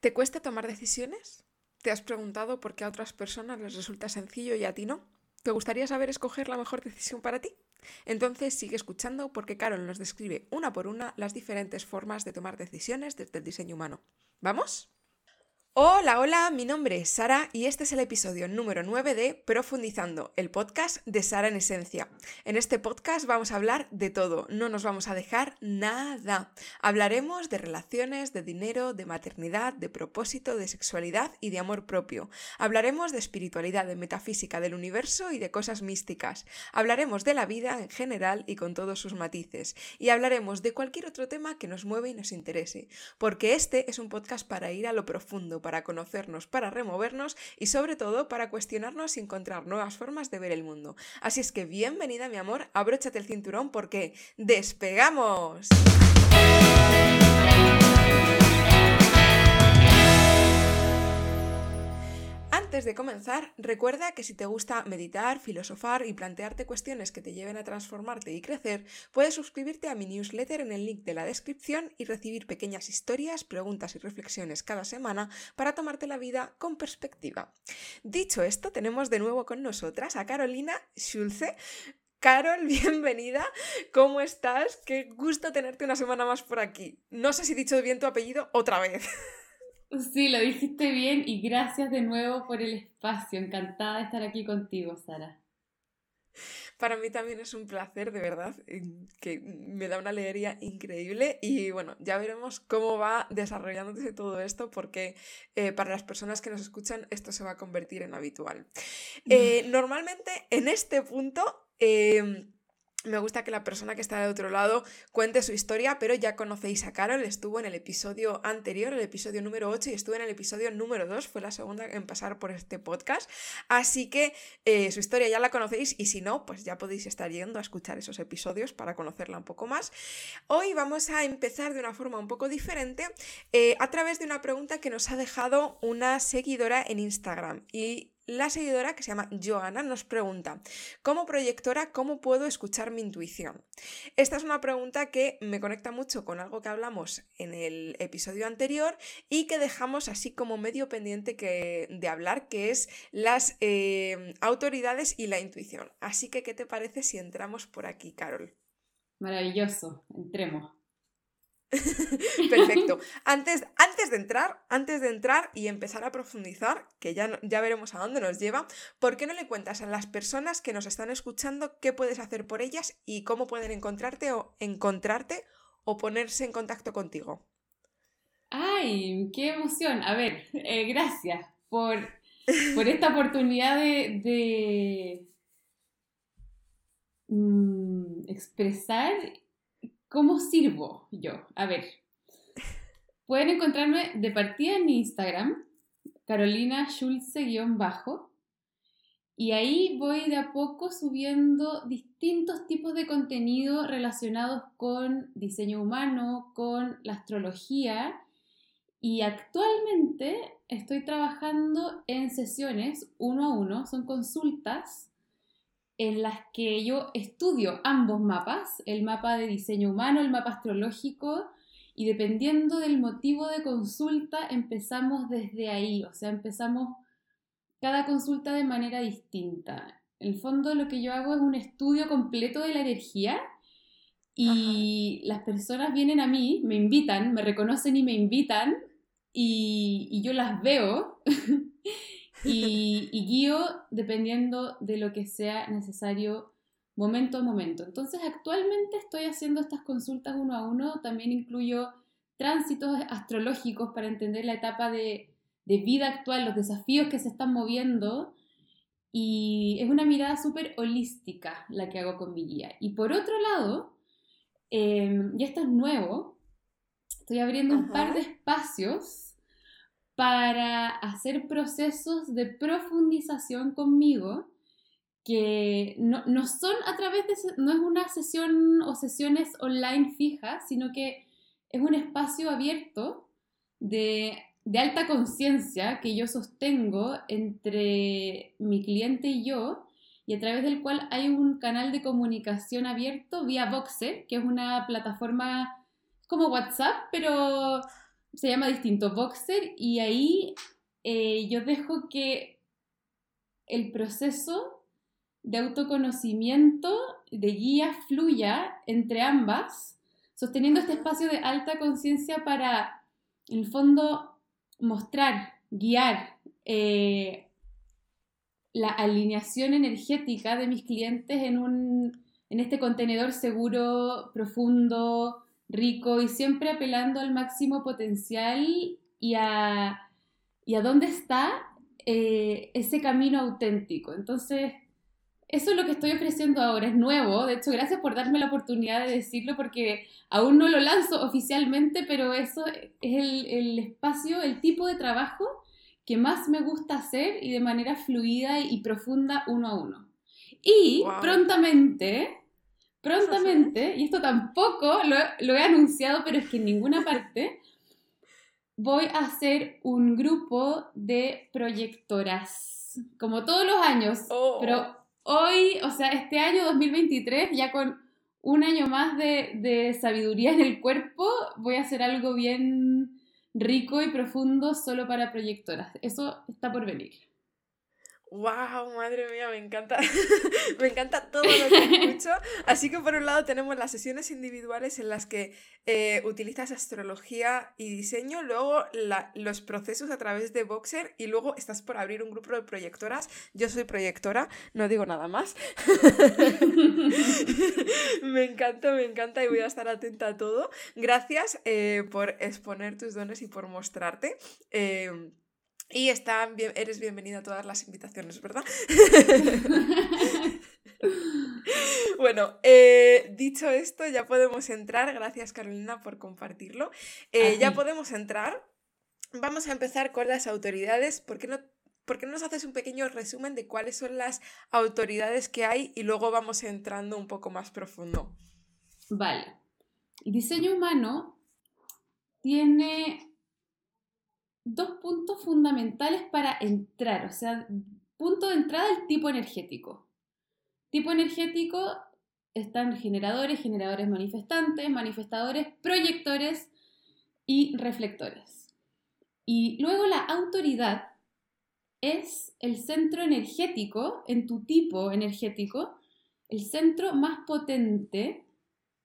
¿Te cuesta tomar decisiones? ¿Te has preguntado por qué a otras personas les resulta sencillo y a ti no? ¿Te gustaría saber escoger la mejor decisión para ti? Entonces sigue escuchando porque Carol nos describe una por una las diferentes formas de tomar decisiones desde el diseño humano. ¿Vamos? Hola, hola, mi nombre es Sara y este es el episodio número 9 de Profundizando, el podcast de Sara en Esencia. En este podcast vamos a hablar de todo, no nos vamos a dejar nada. Hablaremos de relaciones, de dinero, de maternidad, de propósito, de sexualidad y de amor propio. Hablaremos de espiritualidad, de metafísica del universo y de cosas místicas. Hablaremos de la vida en general y con todos sus matices. Y hablaremos de cualquier otro tema que nos mueve y nos interese, porque este es un podcast para ir a lo profundo para conocernos, para removernos y sobre todo para cuestionarnos y encontrar nuevas formas de ver el mundo. Así es que bienvenida mi amor, abróchate el cinturón porque despegamos. Antes de comenzar, recuerda que si te gusta meditar, filosofar y plantearte cuestiones que te lleven a transformarte y crecer, puedes suscribirte a mi newsletter en el link de la descripción y recibir pequeñas historias, preguntas y reflexiones cada semana para tomarte la vida con perspectiva. Dicho esto, tenemos de nuevo con nosotras a Carolina Schulze, Carol, bienvenida. ¿Cómo estás? Qué gusto tenerte una semana más por aquí. No sé si he dicho bien tu apellido otra vez. Sí, lo dijiste bien y gracias de nuevo por el espacio. Encantada de estar aquí contigo, Sara. Para mí también es un placer, de verdad, que me da una alegría increíble y bueno, ya veremos cómo va desarrollándose todo esto porque eh, para las personas que nos escuchan esto se va a convertir en habitual. Eh, normalmente en este punto... Em, me gusta que la persona que está de otro lado cuente su historia, pero ya conocéis a Carol, estuvo en el episodio anterior, el episodio número 8, y estuvo en el episodio número 2, fue la segunda en pasar por este podcast. Así que eh, su historia ya la conocéis y si no, pues ya podéis estar yendo a escuchar esos episodios para conocerla un poco más. Hoy vamos a empezar de una forma un poco diferente eh, a través de una pregunta que nos ha dejado una seguidora en Instagram y la seguidora, que se llama Joana, nos pregunta, como proyectora, ¿cómo puedo escuchar mi intuición? Esta es una pregunta que me conecta mucho con algo que hablamos en el episodio anterior y que dejamos así como medio pendiente que, de hablar, que es las eh, autoridades y la intuición. Así que, ¿qué te parece si entramos por aquí, Carol? Maravilloso, entremos. Perfecto. Antes, antes de entrar, antes de entrar y empezar a profundizar, que ya, ya veremos a dónde nos lleva, ¿por qué no le cuentas a las personas que nos están escuchando qué puedes hacer por ellas y cómo pueden encontrarte o encontrarte o ponerse en contacto contigo? ¡Ay! ¡Qué emoción! A ver, eh, gracias por, por, esta oportunidad de, mm, expresar ¿Cómo sirvo yo? A ver, pueden encontrarme de partida en Instagram, Carolina Schulze-bajo, y ahí voy de a poco subiendo distintos tipos de contenido relacionados con diseño humano, con la astrología, y actualmente estoy trabajando en sesiones uno a uno, son consultas en las que yo estudio ambos mapas, el mapa de diseño humano, el mapa astrológico, y dependiendo del motivo de consulta empezamos desde ahí, o sea, empezamos cada consulta de manera distinta. En el fondo lo que yo hago es un estudio completo de la energía y las personas vienen a mí, me invitan, me reconocen y me invitan y, y yo las veo y, guío dependiendo de lo que sea necesario momento a momento. Entonces, actualmente estoy haciendo estas consultas uno a uno, también incluyo tránsitos astrológicos para entender la etapa de, vida actual, los desafíos que se están moviendo. Y es una mirada súper holística la que hago con mi guía. Y por otro lado, em, y esto es nuevo, estoy abriendo un par de espacios para hacer procesos de profundización conmigo que no, son a través de, no es una sesión o sesiones online fijas, sino que es un espacio abierto de, de alta conciencia que yo sostengo entre mi cliente y yo, y a través del cual hay un canal de comunicación abierto vía Voxer, que es una plataforma como WhatsApp, pero se llama distinto Boxer y ahí eh, yo dejo que el proceso de autoconocimiento, de guía, fluya entre ambas, sosteniendo este espacio de alta conciencia para, en el fondo, mostrar, guiar eh, la alineación energética de mis clientes en, un, en este contenedor seguro, profundo, rico y siempre apelando al máximo potencial y a, y a dónde está eh, ese camino auténtico. Entonces, eso es lo que estoy ofreciendo ahora, es nuevo. De hecho, gracias por darme la oportunidad de decirlo porque aún no lo lanzo oficialmente, pero eso es el, el espacio, el tipo de trabajo que más me gusta hacer y de manera fluida y profunda uno a uno. Y prontamente, prontamente, y esto tampoco lo, lo, he anunciado, pero es que en ninguna parte, voy a hacer un grupo de proyectoras, como todos los años, oh. pero hoy, o sea, este año 2023, ya con un año más de, de sabiduría en el cuerpo, voy a hacer algo bien rico y profundo solo para proyectoras. Eso está por venir. ¡Wow! Madre mía, me encanta. me encanta todo lo que escucho. Así que por un lado tenemos las sesiones individuales en las que eh, utilizas astrología y diseño, luego los procesos a través de Boxer y luego estás por abrir un grupo de proyectoras. Yo soy proyectora, no digo nada más. me encanta, me encanta y voy a estar atenta a todo. Gracias eh, por exponer tus dones y por mostrarte. Eh, y está bien, eres bienvenida a todas las invitaciones, ¿verdad? bueno, eh, dicho esto, ya podemos entrar. Gracias, Carolina, por compartirlo. Eh, ya podemos entrar. Vamos a empezar con las autoridades. ¿Por qué no ¿por qué no nos haces un pequeño resumen de cuáles son las autoridades que hay y luego vamos entrando un poco más profundo? Vale. El diseño humano tiene dos puntos fundamentales para entrar, o sea, punto de entrada el tipo energético. Tipo energético están generadores, generadores manifestantes, manifestadores, proyectores y reflectores. Y luego la autoridad es el centro energético en tu tipo energético, el centro más potente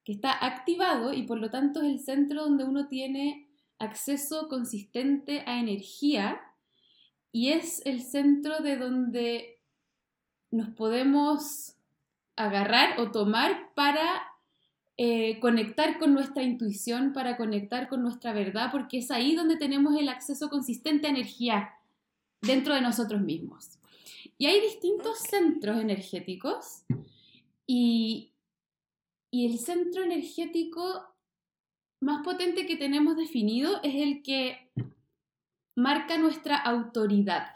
que está activado y por lo tanto es el centro donde uno tiene acceso consistente a energía y es el centro de donde nos podemos agarrar o tomar para eh, conectar con nuestra intuición, para conectar con nuestra verdad, porque es ahí donde tenemos el acceso consistente a energía dentro de nosotros mismos. Y hay distintos centros energéticos y, y el centro energético más potente que tenemos definido es el que marca nuestra autoridad.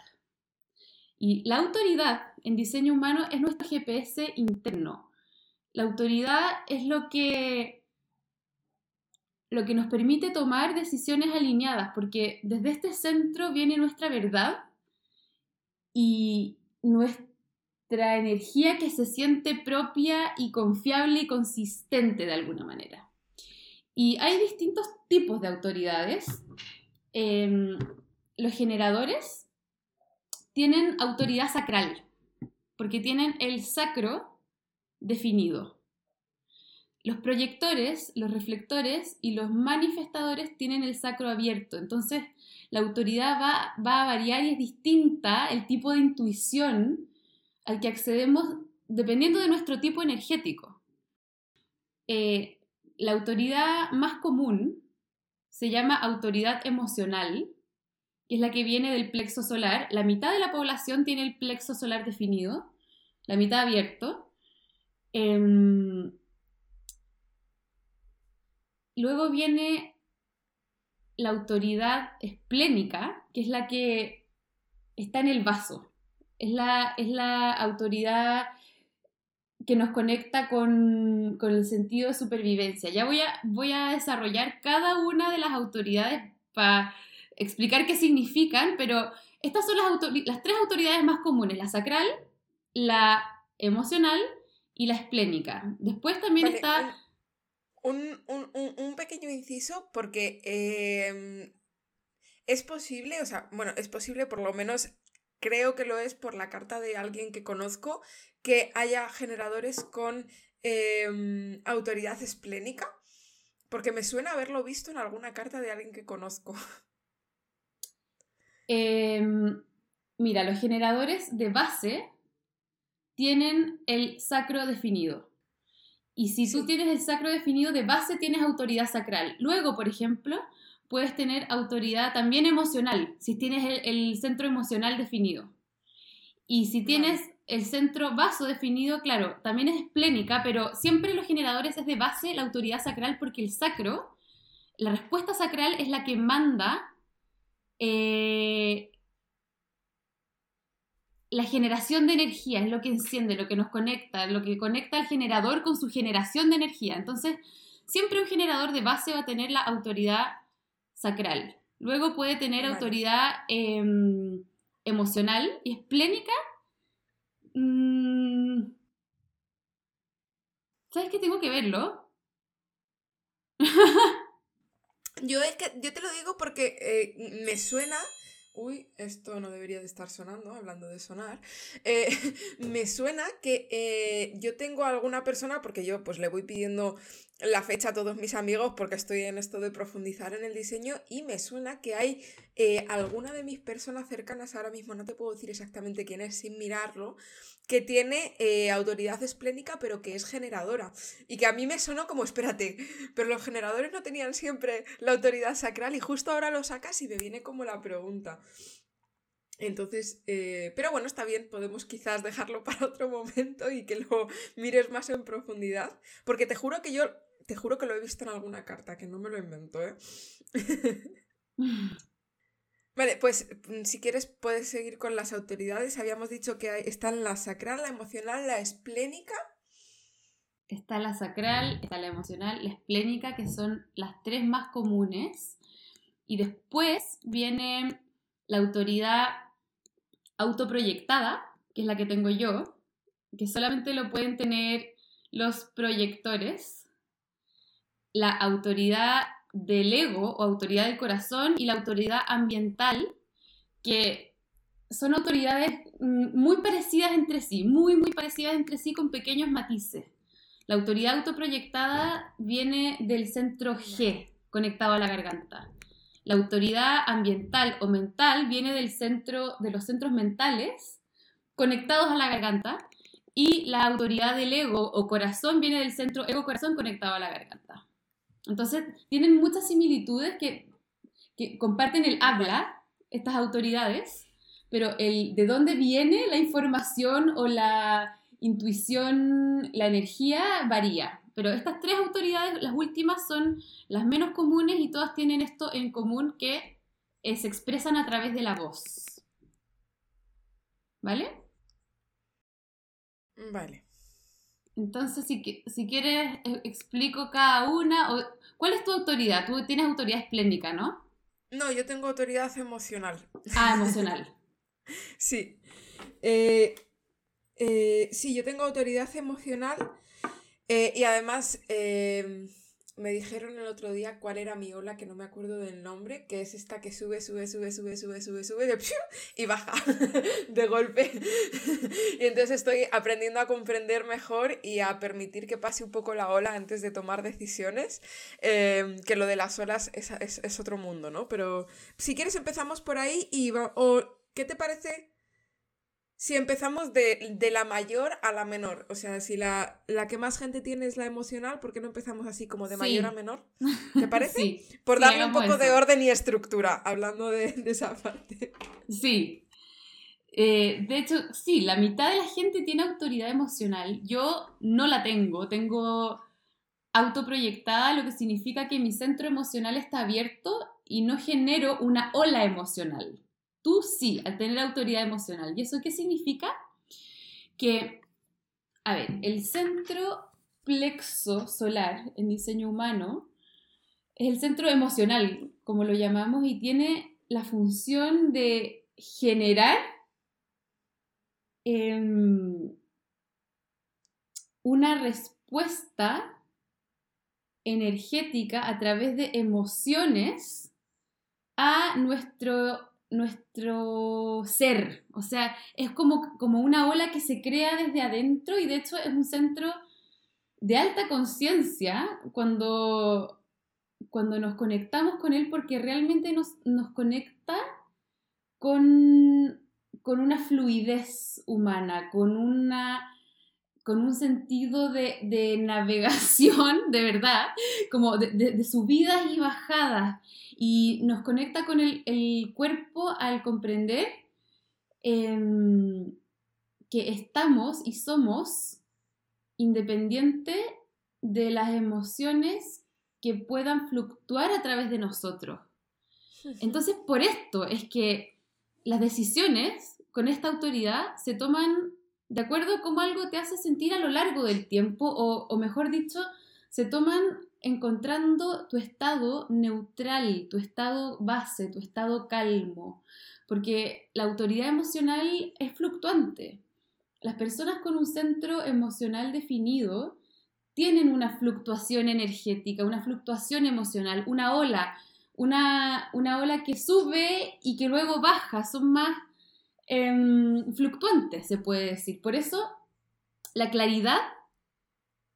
Y la autoridad en diseño humano es nuestro GPS interno. La autoridad es lo que, lo que nos permite tomar decisiones alineadas, porque desde este centro viene nuestra verdad y nuestra energía que se siente propia y confiable y consistente de alguna manera. Y hay distintos tipos de autoridades. Em, los generadores tienen autoridad sacral, porque tienen el sacro definido. Los proyectores, los reflectores y los manifestadores tienen el sacro abierto. Entonces, la autoridad va, a variar y es distinta el tipo de intuición al que accedemos dependiendo de nuestro tipo energético. Eh, la autoridad más común se llama autoridad emocional, que es la que viene del plexo solar. La mitad de la población tiene el plexo solar definido, la mitad abierto. Em, luego viene la autoridad esplénica, que es la que está en el vaso. Es la, es la autoridad que nos conecta con, el sentido de supervivencia. Ya voy a, voy a desarrollar cada una de las autoridades para explicar qué significan, pero estas son las, las tres autoridades más comunes, la sacral, la emocional y la esplénica. Después también está... Un, pequeño inciso porque em, es posible, o sea, bueno, es posible, por lo menos creo que lo es por la carta de alguien que conozco, que haya generadores con em, autoridad esplénica. Porque me suena haberlo visto en alguna carta de alguien que conozco. Em, mira, los generadores de base tienen el sacro definido. Y si tú tienes el sacro definido de base, tienes autoridad sacral. Luego, por ejemplo, puedes tener autoridad también emocional, si tienes el, centro emocional definido. Y si tienes el centro vaso definido, claro, también es esplénica, pero siempre los generadores es de base la autoridad sacral porque el sacro, la respuesta sacral es la que manda eh, la generación de energía, es lo que enciende, lo que nos conecta, lo que conecta al generador con su generación de energía. Entonces, siempre un generador de base va a tener la autoridad sacral. Luego puede tener autoridad em, emocional y esplénica. Mm, ¿Sabes que tengo que verlo? yo es que yo te lo digo porque eh, me suena uy, esto no debería de estar sonando, hablando de sonar, eh, me suena que eh, yo tengo alguna persona, porque yo pues le voy pidiendo la fecha a todos mis amigos porque estoy en esto de profundizar en el diseño y me suena que hay eh, alguna de mis personas cercanas, ahora mismo no te puedo decir exactamente quién es sin mirarlo, que tiene eh, autoridad esplénica pero que es generadora y que a mí me sonó como, espérate, pero los generadores no tenían siempre la autoridad sacral y justo ahora lo sacas y me viene como la pregunta. Entonces, eh, pero bueno, está bien, podemos quizás dejarlo para otro momento y que lo mires más en profundidad, porque te juro que yo te juro que lo he visto en alguna carta, que no me lo invento, ¿eh? vale, pues mm, si quieres puedes seguir con las autoridades. Habíamos dicho que están la sacral, la emocional, la esplénica. Está la sacral, está la emocional, la esplénica, que son las tres más comunes. Y después viene la autoridad autoproyectada, que es la que tengo yo, que solamente lo pueden tener los proyectores la autoridad del ego o autoridad del corazón y la autoridad ambiental, que son autoridades mm, muy parecidas entre sí, muy, muy parecidas entre sí con pequeños matices. La autoridad autoproyectada viene del centro G, conectado a la garganta. La autoridad ambiental o mental viene del centro, de los centros mentales, conectados a la garganta. Y la autoridad del ego o corazón viene del centro ego-corazón conectado a la garganta. Entonces, tienen muchas similitudes que, comparten el habla, estas autoridades, pero el de dónde viene la información o la intuición, la energía varía. Pero estas tres autoridades, las últimas, son las menos comunes y todas tienen esto en común que eh, se expresan a través de la voz. ¿Vale? Vale. Entonces, si, si quieres, eh, explico cada una. O, ¿Cuál es tu autoridad? Tú tienes autoridad espléndica, ¿no? No, yo tengo autoridad emocional. Ah, emocional. sí. Eh, eh, sí, yo tengo autoridad emocional y además me dijeron el otro día cuál era mi ola, que no me acuerdo del nombre, que es esta que sube, sube, sube, sube, sube, sube, sube, y baja de golpe. y entonces estoy aprendiendo a comprender mejor y a permitir que pase un poco la ola antes de tomar decisiones, em, que lo de las olas es, es, otro mundo, ¿no? Pero si quieres empezamos por ahí y... o, ¿Qué te parece? Si empezamos de, la mayor a la menor, o sea, si la, que más gente tiene es la emocional, ¿por qué no empezamos así como de mayor a menor? ¿Te parece? Sí. Por darle un poco de orden y estructura, hablando de, esa parte. Sí. Eh, de hecho, sí, la mitad de la gente tiene autoridad emocional. Yo no la tengo, tengo autoproyectada, lo que significa que mi centro emocional está abierto y no genero una ola emocional. Tú sí, al tener autoridad emocional. ¿Y eso qué significa? Que, a ver, el centro plexo solar en diseño humano es el centro emocional, como lo llamamos, y tiene la función de generar em, una respuesta energética a través de emociones a nuestro, nuestro ser. O sea, es como, como una ola que se crea desde adentro y de hecho es un centro de alta conciencia cuando, cuando nos conectamos con él porque realmente nos, nos conecta con, con una fluidez humana, con una con un sentido de, navegación, de verdad, como de, subidas y bajadas, y nos conecta con el, cuerpo al comprender em, que estamos y somos independientes de las emociones que puedan fluctuar a través de nosotros. Entonces, por esto es que las decisiones con esta autoridad se toman de acuerdo a cómo algo te hace sentir a lo largo del tiempo, o, mejor dicho, se toman encontrando tu estado neutral, tu estado base, tu estado calmo, porque la autoridad emocional es fluctuante. Las personas con un centro emocional definido tienen una fluctuación energética, una fluctuación emocional, una ola, una, una ola que sube y que luego baja, son más Em, fluctuante, se puede decir. Por eso, la claridad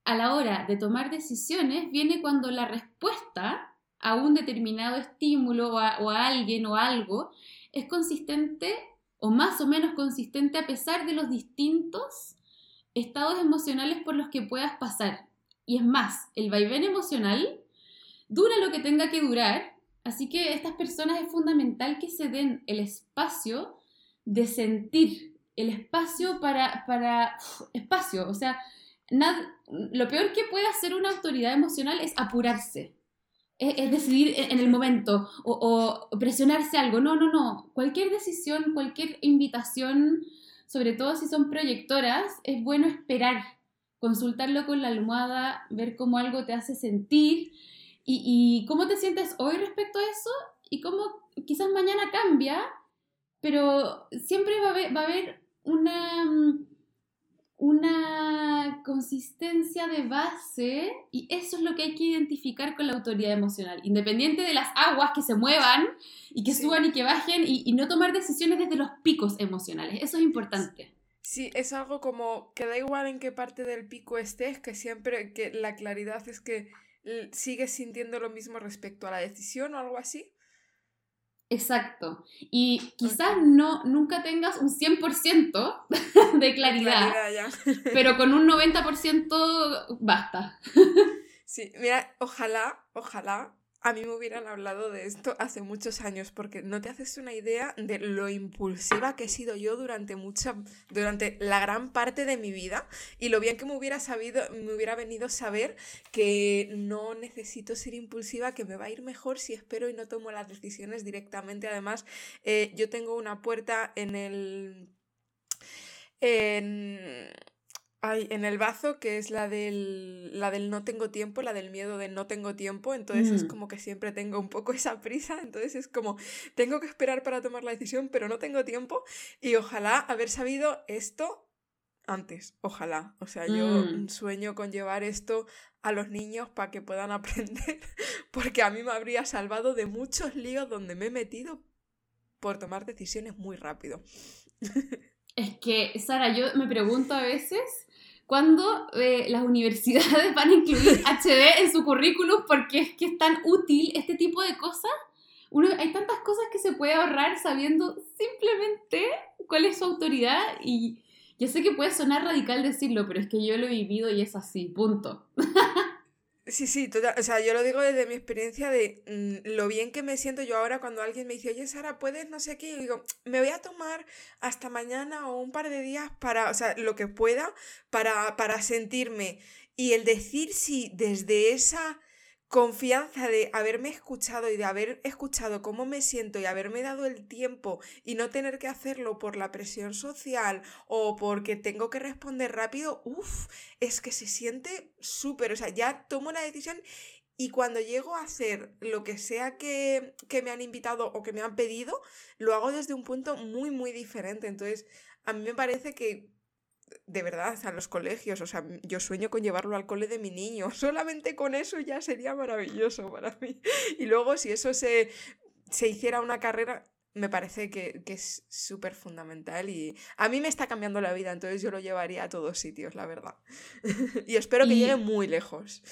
a la hora de tomar decisiones viene cuando la respuesta a un determinado estímulo o a, alguien o algo es consistente o más o menos consistente a pesar de los distintos estados emocionales por los que puedas pasar. Y es más, el vaivén emocional dura lo que tenga que durar, así que estas personas es fundamental que se den el espacio de sentir el espacio para, para espacio. O sea, nada, lo peor que puede hacer una autoridad emocional es apurarse. Es, decidir en el momento o, presionarse algo. No, no, no. Cualquier decisión, cualquier invitación, sobre todo si son proyectoras, es bueno esperar, consultarlo con la almohada, ver cómo algo te hace sentir y cómo te sientes hoy respecto a eso y cómo quizás mañana cambia pero siempre va a haber, una, mm, una consistencia de base y eso es lo que hay que identificar con la autoridad emocional, independiente de las aguas que se muevan y que suban y que bajen y, no tomar decisiones desde los picos emocionales, eso es importante. Sí, es algo como que da igual en qué parte del pico estés, que siempre que la claridad es que sigues sintiendo lo mismo respecto a la decisión o algo así. Exacto. Y quizás no, nunca tengas un 100% de claridad, pero con un 90% basta. Sí, mira, ojalá, ojalá a mí me hubieran hablado de esto hace muchos años, porque no te haces una idea de lo impulsiva que he sido yo durante mucha, durante la gran parte de mi vida, y lo bien que me hubiera sabido, me hubiera venido saber que no necesito ser impulsiva, que me va a ir mejor si espero y no tomo las decisiones directamente. Además, eh, yo tengo una puerta en el. Ay, en el bazo, que es la del, la del no tengo tiempo, la del miedo de no tengo tiempo, entonces es mm. como que siempre tengo un poco esa prisa, entonces es como tengo que esperar para tomar la decisión, pero no tengo tiempo y ojalá haber sabido esto antes, ojalá. O sea, yo mm. sueño con llevar esto a los niños para que puedan aprender, porque a mí me habría salvado de muchos líos donde me he metido por tomar decisiones muy rápido. Es que, Sara, yo me pregunto a veces cuándo eh, las universidades van a incluir HD en su currículum porque es que es tan útil este tipo de cosas. Uno, hay tantas cosas que se puede ahorrar sabiendo simplemente cuál es su autoridad y yo sé que puede sonar radical decirlo, pero es que yo lo he vivido y es así, punto. Sí, sí, total. O sea, yo lo digo desde mi experiencia de mm, lo bien que me siento yo ahora cuando alguien me dice, oye, Sara, ¿puedes no sé qué? Y digo, me voy a tomar hasta mañana o un par de días para, o sea, lo que pueda para, para sentirme. Y el decir si desde esa confianza de haberme escuchado y de haber escuchado cómo me siento y haberme dado el tiempo y no tener que hacerlo por la presión social o porque tengo que responder rápido, uff, es que se siente súper, o sea, ya tomo la decisión y cuando llego a hacer lo que sea que, que me han invitado o que me han pedido, lo hago desde un punto muy, muy diferente. Entonces, a mí me parece que de verdad, a los colegios, o sea, yo sueño con llevarlo al cole de mi niño, solamente con eso ya sería maravilloso para mí. Y luego si eso se se hiciera una carrera me parece que, es súper fundamental y a mí me está cambiando la vida, entonces yo lo llevaría a todos sitios, la verdad. y espero que llegue muy lejos.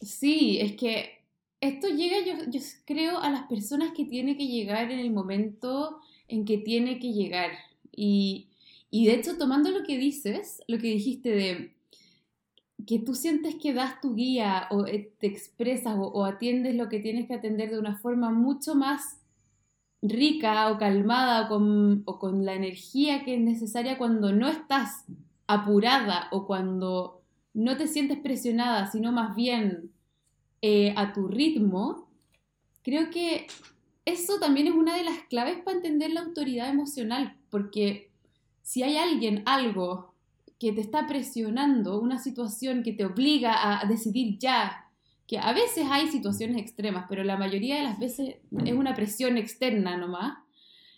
Sí, es que esto llega, yo, yo creo, a las personas que tiene que llegar en el momento en que tiene que llegar. Y, y de hecho, tomando lo que dices, lo que dijiste de que tú sientes que das tu guía o eh, te expresas o, atiendes lo que tienes que atender de una forma mucho más rica o calmada o con, o con la energía que es necesaria cuando no estás apurada o cuando no te sientes presionada, sino más bien eh, a tu ritmo, creo que eso también es una de las claves para entender la autoridad emocional, porque si hay alguien, algo que te está presionando, una situación que te obliga a decidir ya, que a veces hay situaciones extremas, pero la mayoría de las veces es una presión externa nomás,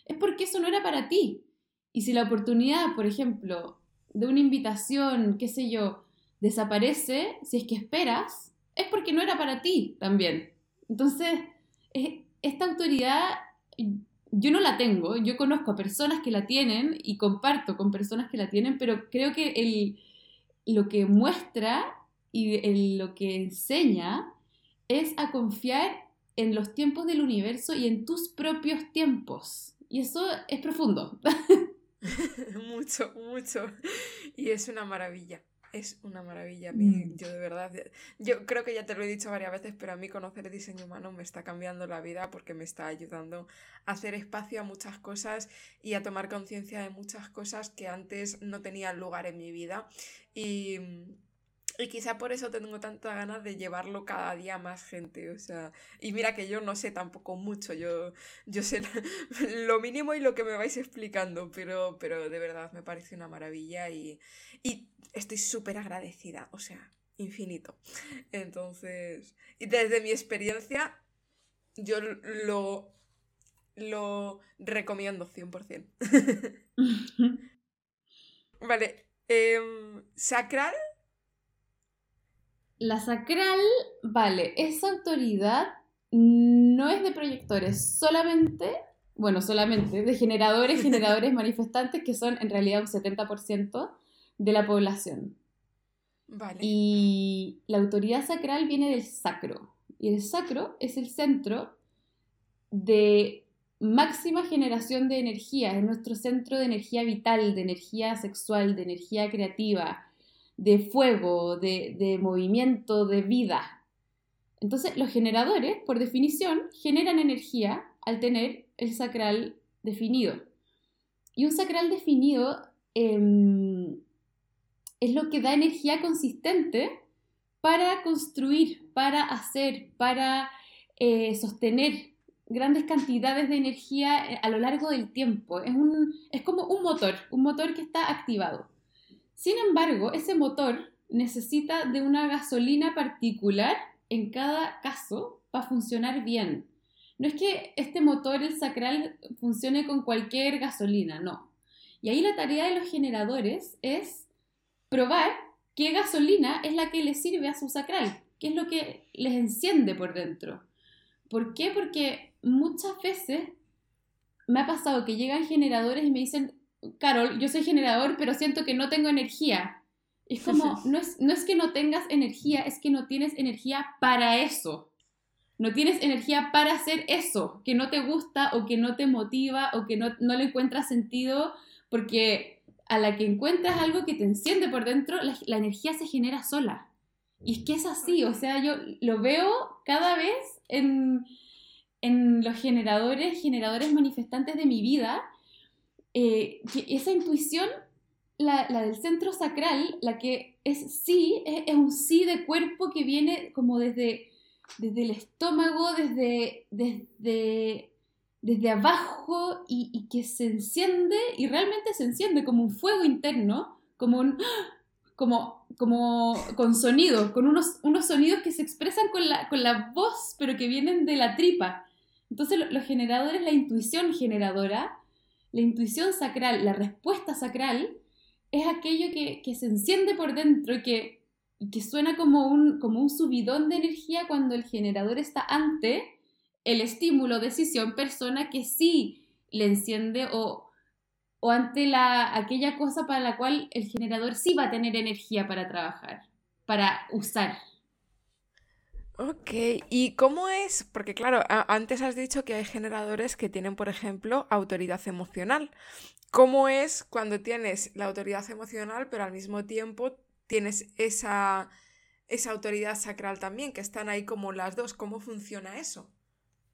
es porque eso no era para ti. Y si la oportunidad, por ejemplo, de una invitación, qué sé yo, desaparece, si es que esperas, es porque no era para ti también. Entonces, esta autoridad yo no la tengo, yo conozco a personas que la tienen y comparto con personas que la tienen, pero creo que el, lo que muestra y lo que enseña es a confiar en los tiempos del universo y en tus propios tiempos. Y eso es profundo. mucho, mucho. Y es una maravilla. Es una maravilla. Mm. Yo de verdad, yo creo que ya te lo he dicho varias veces, pero a mí conocer el diseño humano me está cambiando la vida porque me está ayudando a hacer espacio a muchas cosas y a tomar conciencia de muchas cosas que antes no tenían lugar en mi vida. Y y quizá por eso tengo tantas ganas de llevarlo cada día a más gente, o sea, y mira que yo no sé tampoco mucho, yo, yo sé lo mínimo y lo que me vais explicando, pero, pero de verdad me parece una maravilla y, y estoy súper agradecida, o sea, infinito. Entonces, y desde mi experiencia, yo lo, lo recomiendo 100%. vale, em, sacral la sacral, vale, esa autoridad no es de proyectores, solamente, bueno, solamente de generadores, generadores manifestantes, que son en realidad un 70% de la población. Vale. Y la autoridad sacral viene del sacro. Y el sacro es el centro de máxima generación de energía, es nuestro centro de energía vital, de energía sexual, de energía creativa, de fuego, de, movimiento, de vida. Entonces, los generadores, por definición, generan energía al tener el sacral definido. Y un sacral definido em, es lo que da energía consistente para construir, para hacer, para eh, sostener grandes cantidades de energía eh, a lo largo del tiempo. Es, un, es como un motor, un motor que está activado. Sin embargo, ese motor necesita de una gasolina particular en cada caso para funcionar bien. No es que este motor, el sacral, funcione con cualquier gasolina, no. Y ahí la tarea de los generadores es probar qué gasolina es la que les sirve a su sacral, qué es lo que les enciende por dentro. ¿Por qué? Porque muchas veces me ha pasado que llegan generadores y me dicen, Carol, yo soy generador, pero siento que no tengo energía. Es como, no es, no es que no tengas energía, es que no tienes energía para eso. No tienes energía para hacer eso, que no te gusta o que no te motiva o que no, no le encuentras sentido, porque a la que encuentras algo que te enciende por dentro, la, energía se genera sola. Y es que es así, o sea, yo lo veo cada vez en, en los generadores, generadores manifestantes de mi vida, eh, esa intuición, la, del centro sacral, la que es sí, es, un sí de cuerpo que viene como desde, desde el estómago, desde, desde, desde abajo y, que se enciende y realmente se enciende como un fuego interno, como un... Como, como con sonidos, con unos, unos sonidos que se expresan con la, con la voz, pero que vienen de la tripa. Entonces, los generadores, la intuición generadora, la intuición sacral, la respuesta sacral, es aquello que, se enciende por dentro y que, que suena como un, como un subidón de energía cuando el generador está ante el estímulo, decisión, persona que sí le enciende o, o ante la, aquella cosa para la cual el generador sí va a tener energía para trabajar, para usar. Ok, ¿y cómo es? Porque claro, antes has dicho que hay generadores que tienen, por ejemplo, autoridad emocional. ¿Cómo es cuando tienes la autoridad emocional, pero al mismo tiempo tienes esa, esa autoridad sacral también, que están ahí como las dos? ¿Cómo funciona eso?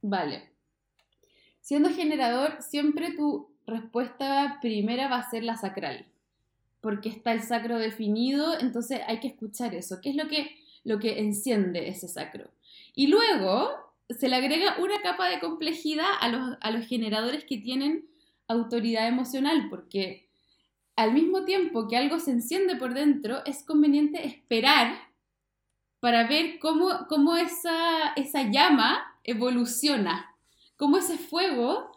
Vale. Siendo generador, siempre tu respuesta primera va a ser la sacral, porque está el sacro definido, entonces hay que escuchar eso. ¿Qué es lo que, lo que enciende ese sacro? Y luego se le agrega una capa de complejidad a los, a los generadores que tienen autoridad emocional, porque al mismo tiempo que algo se enciende por dentro, es conveniente esperar para ver cómo, cómo esa, esa llama evoluciona, cómo ese fuego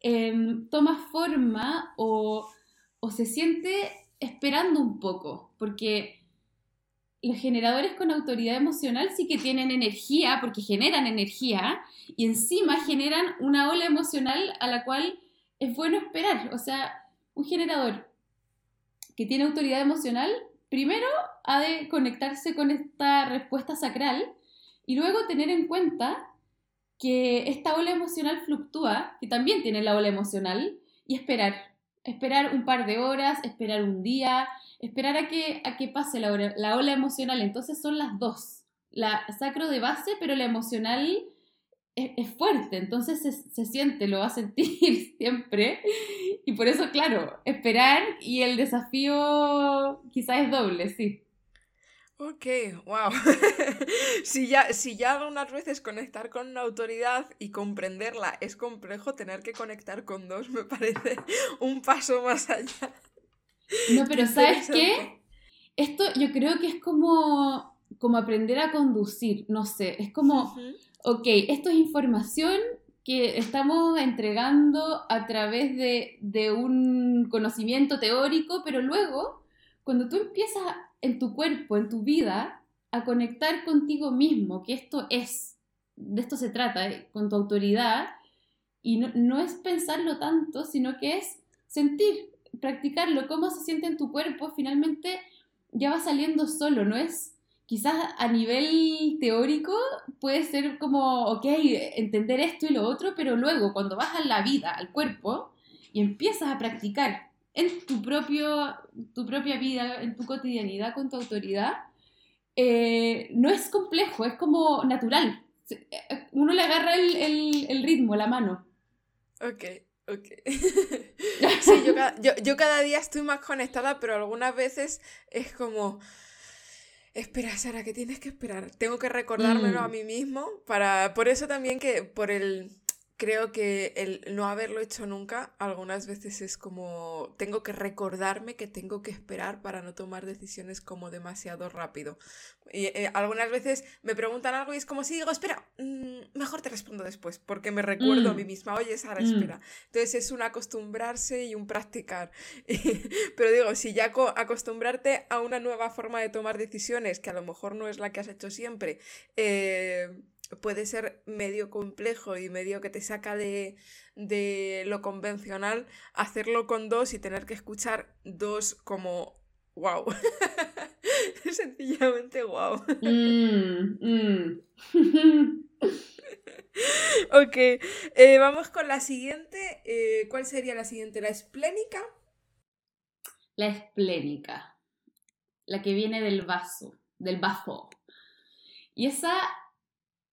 em, toma forma o, se siente esperando un poco, porque los generadores con autoridad emocional sí que tienen energía, porque generan energía, y encima generan una ola emocional a la cual es bueno esperar. O sea, un generador que tiene autoridad emocional, primero ha de conectarse con esta respuesta sacral y luego tener en cuenta que esta ola emocional fluctúa, que también tiene la ola emocional, y esperar. Esperar un par de horas, esperar un día, esperar a que, a que pase la, la ola emocional. Entonces son las dos. La sacro de base, pero la emocional es, fuerte, entonces se, se, siente, lo va a sentir siempre. Y por eso, claro, esperar y el desafío quizás es doble, sí. Ok, wow. si, ya, si ya algunas veces conectar con una autoridad y comprenderla es complejo, tener que conectar con dos me parece un paso más allá. No, pero ¿sabes qué? Esto yo creo que es como, como aprender a conducir, no sé, es como, ok, esto es información que estamos entregando a través de, de un conocimiento teórico, pero luego, cuando tú empiezas en tu cuerpo, en tu vida, a conectar contigo mismo, que esto es, de esto se trata, eh, con tu autoridad, y no, es pensarlo tanto, sino que es sentir, practicarlo, cómo se siente en tu cuerpo, finalmente ya va saliendo solo, no es quizás a nivel teórico puede ser como, ok, entender esto y lo otro, pero luego cuando vas a la vida, al cuerpo, y empiezas a practicar en tu, propio, tu propia vida, en tu cotidianidad con tu autoridad, eh, no es complejo, es como natural. Eh, uno le agarra el, ritmo, la mano. Ok, ok. sí, yo, yo cada día estoy más conectada, pero algunas veces es como espera, Sara, que tienes que esperar. Tengo que recordármelo a mm. mí mismo para... Por eso también que por el creo que el no haberlo hecho nunca algunas veces es como tengo que recordarme que tengo que esperar para no tomar decisiones como demasiado rápido. Y eh, algunas veces me preguntan algo y es como si digo, espera, mm, mejor te respondo después, porque me recuerdo a mí mm. misma, oye, Sara, mm. espera. Entonces es un acostumbrarse y un practicar. Pero digo, si ya acostumbrarte a una nueva forma de tomar decisiones, que a lo mejor no es la que has hecho siempre, eh, puede ser medio complejo y medio que te saca de, lo convencional, hacerlo con dos y tener que escuchar dos como wow. Sencillamente wow. Mm, mm. ok, eh, vamos con la siguiente. Eh, ¿Cuál sería la siguiente? ¿La esplénica? La esplénica. La que viene del vaso, del bazo. Y esa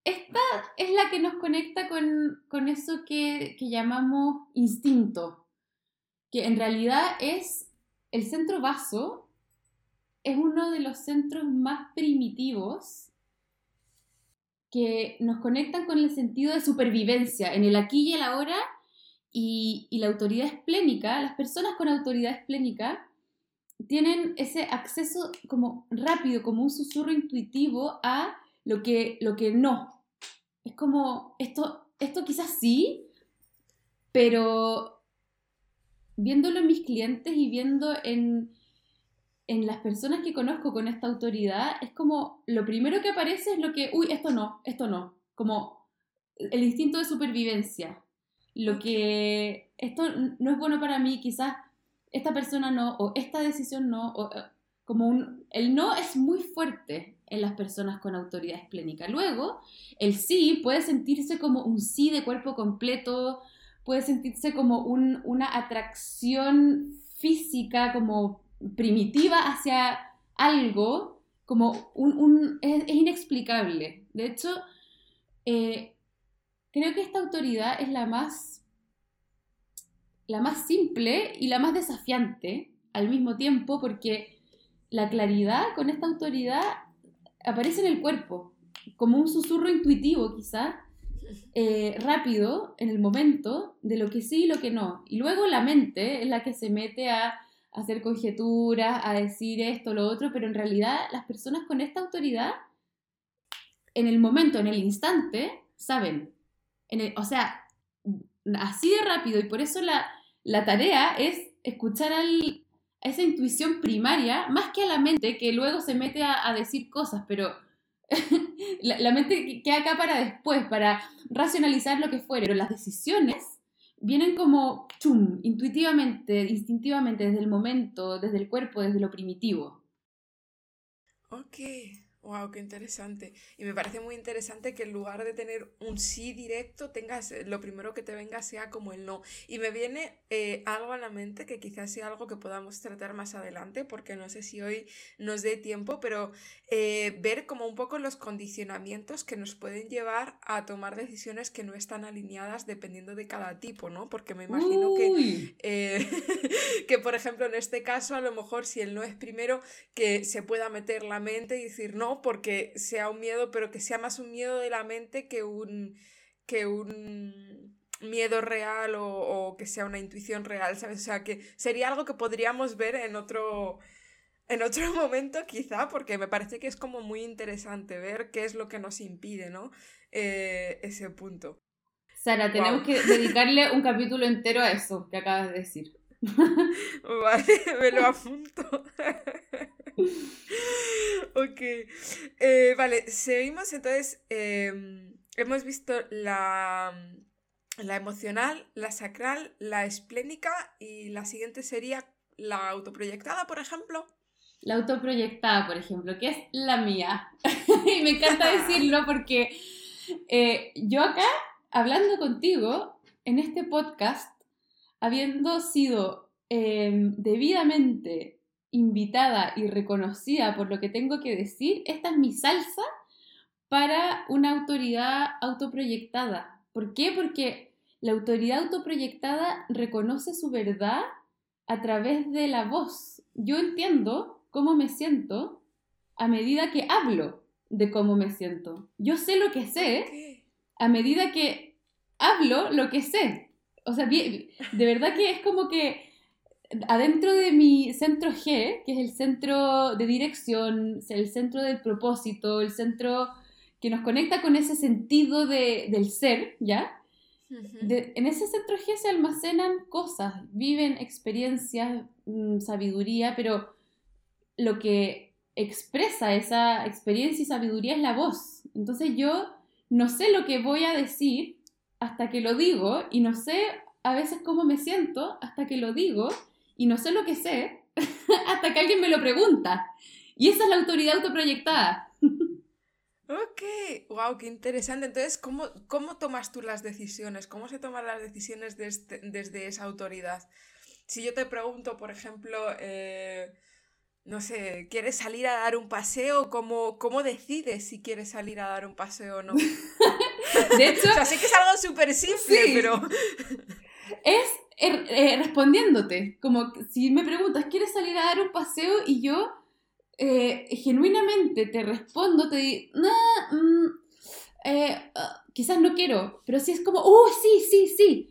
esta es la que nos conecta con, eso que, llamamos instinto, que en realidad es el centro vaso, es uno de los centros más primitivos que nos conectan con el sentido de supervivencia en el aquí y el ahora y, y la autoridad esplénica, las personas con autoridad esplénica tienen ese acceso como rápido, como un susurro intuitivo a lo que, lo que no. Es como, esto, esto quizás sí, pero viéndolo en mis clientes y viendo en, en las personas que conozco con esta autoridad, es como lo primero que aparece es lo que, uy, esto no, esto no. Como el instinto de supervivencia. Lo que esto no es bueno para mí, quizás esta persona no, o esta decisión no, eh, como un, el no es muy fuerte en las personas con autoridad esplénica. Luego, el sí puede sentirse como un sí de cuerpo completo, puede sentirse como una atracción física, como primitiva hacia algo, como un, es, inexplicable. De hecho, eh, creo que esta autoridad es la más, la más simple y la más desafiante al mismo tiempo, porque la claridad con esta autoridad aparece en el cuerpo, como un susurro intuitivo quizás, eh, rápido en el momento de lo que sí y lo que no. Y luego la mente es la que se mete a hacer conjeturas, a decir esto, lo otro, pero en realidad las personas con esta autoridad, en el momento, en el instante, saben. En o sea, así de rápido. Y por eso la, la tarea es escuchar al, esa intuición primaria, más que a la mente que luego se mete a, decir cosas, pero la, mente queda acá para después, para racionalizar lo que fuera, pero las decisiones vienen como chum, intuitivamente, instintivamente, desde el momento, desde el cuerpo, desde lo primitivo. Ok, Wow, qué interesante. Y me parece muy interesante que en lugar de tener un sí directo, tengas eh, lo primero que te venga sea como el no. Y me viene eh, algo a la mente que quizás sea algo que podamos tratar más adelante, porque no sé si hoy nos dé tiempo, pero eh, ver como un poco los condicionamientos que nos pueden llevar a tomar decisiones que no están alineadas dependiendo de cada tipo, ¿no? Porque me imagino que, que, por ejemplo, en este caso, a lo mejor si el no es primero, que se pueda meter la mente y decir no porque sea un miedo, pero que sea más un miedo de la mente que un, que un miedo real o, que sea una intuición real, ¿sabes? O sea, que sería algo que podríamos ver en otro, en otro momento quizá, porque me parece que es como muy interesante ver qué es lo que nos impide, ¿no? Eh, ese punto. Sara, tenemos que dedicarle un capítulo entero a eso que acabas de decir. vale, me lo apunto. ok. Eh, vale, seguimos entonces. Em, hemos visto la, la emocional, la sacral, la esplénica y la siguiente sería la autoproyectada, por ejemplo. La autoproyectada, por ejemplo, que es la mía. y me encanta decirlo porque eh, yo acá, hablando contigo, en este podcast, habiendo sido em, debidamente invitada y reconocida por lo que tengo que decir, esta es mi salsa para una autoridad autoproyectada. ¿Por qué? Porque la autoridad autoproyectada reconoce su verdad a través de la voz. Yo entiendo cómo me siento a medida que hablo de cómo me siento. Yo sé lo que sé a medida que hablo lo que sé. O sea, de verdad que es como que adentro de mi centro G, que es el centro de dirección, el centro del propósito, el centro que nos conecta con ese sentido de, del ser, ¿ya? en ese centro G se almacenan cosas, viven experiencias, mm, sabiduría, pero lo que expresa esa experiencia y sabiduría es la voz. Entonces yo no sé lo que voy a decir hasta que lo digo y no sé a veces cómo me siento hasta que lo digo y no sé lo que sé hasta que alguien me lo pregunta. Y esa es la autoridad autoproyectada. Ok, wow, qué interesante. Entonces, ¿cómo, ¿cómo tomas tú las decisiones? ¿Cómo se toman las decisiones desde, desde esa autoridad? Si yo te pregunto, por ejemplo, eh, no sé, ¿quieres salir a dar un paseo? ¿Cómo, cómo decides si quieres salir a dar un paseo o no? De hecho, o sea, sé que es algo súper simple, pero... es Er, eh, respondiéndote, como si me preguntas, ¿quieres salir a dar un paseo? Y yo eh, genuinamente te respondo, te digo, mm, eh, ah, quizás no quiero, pero si es como, oh, sí, sí, sí,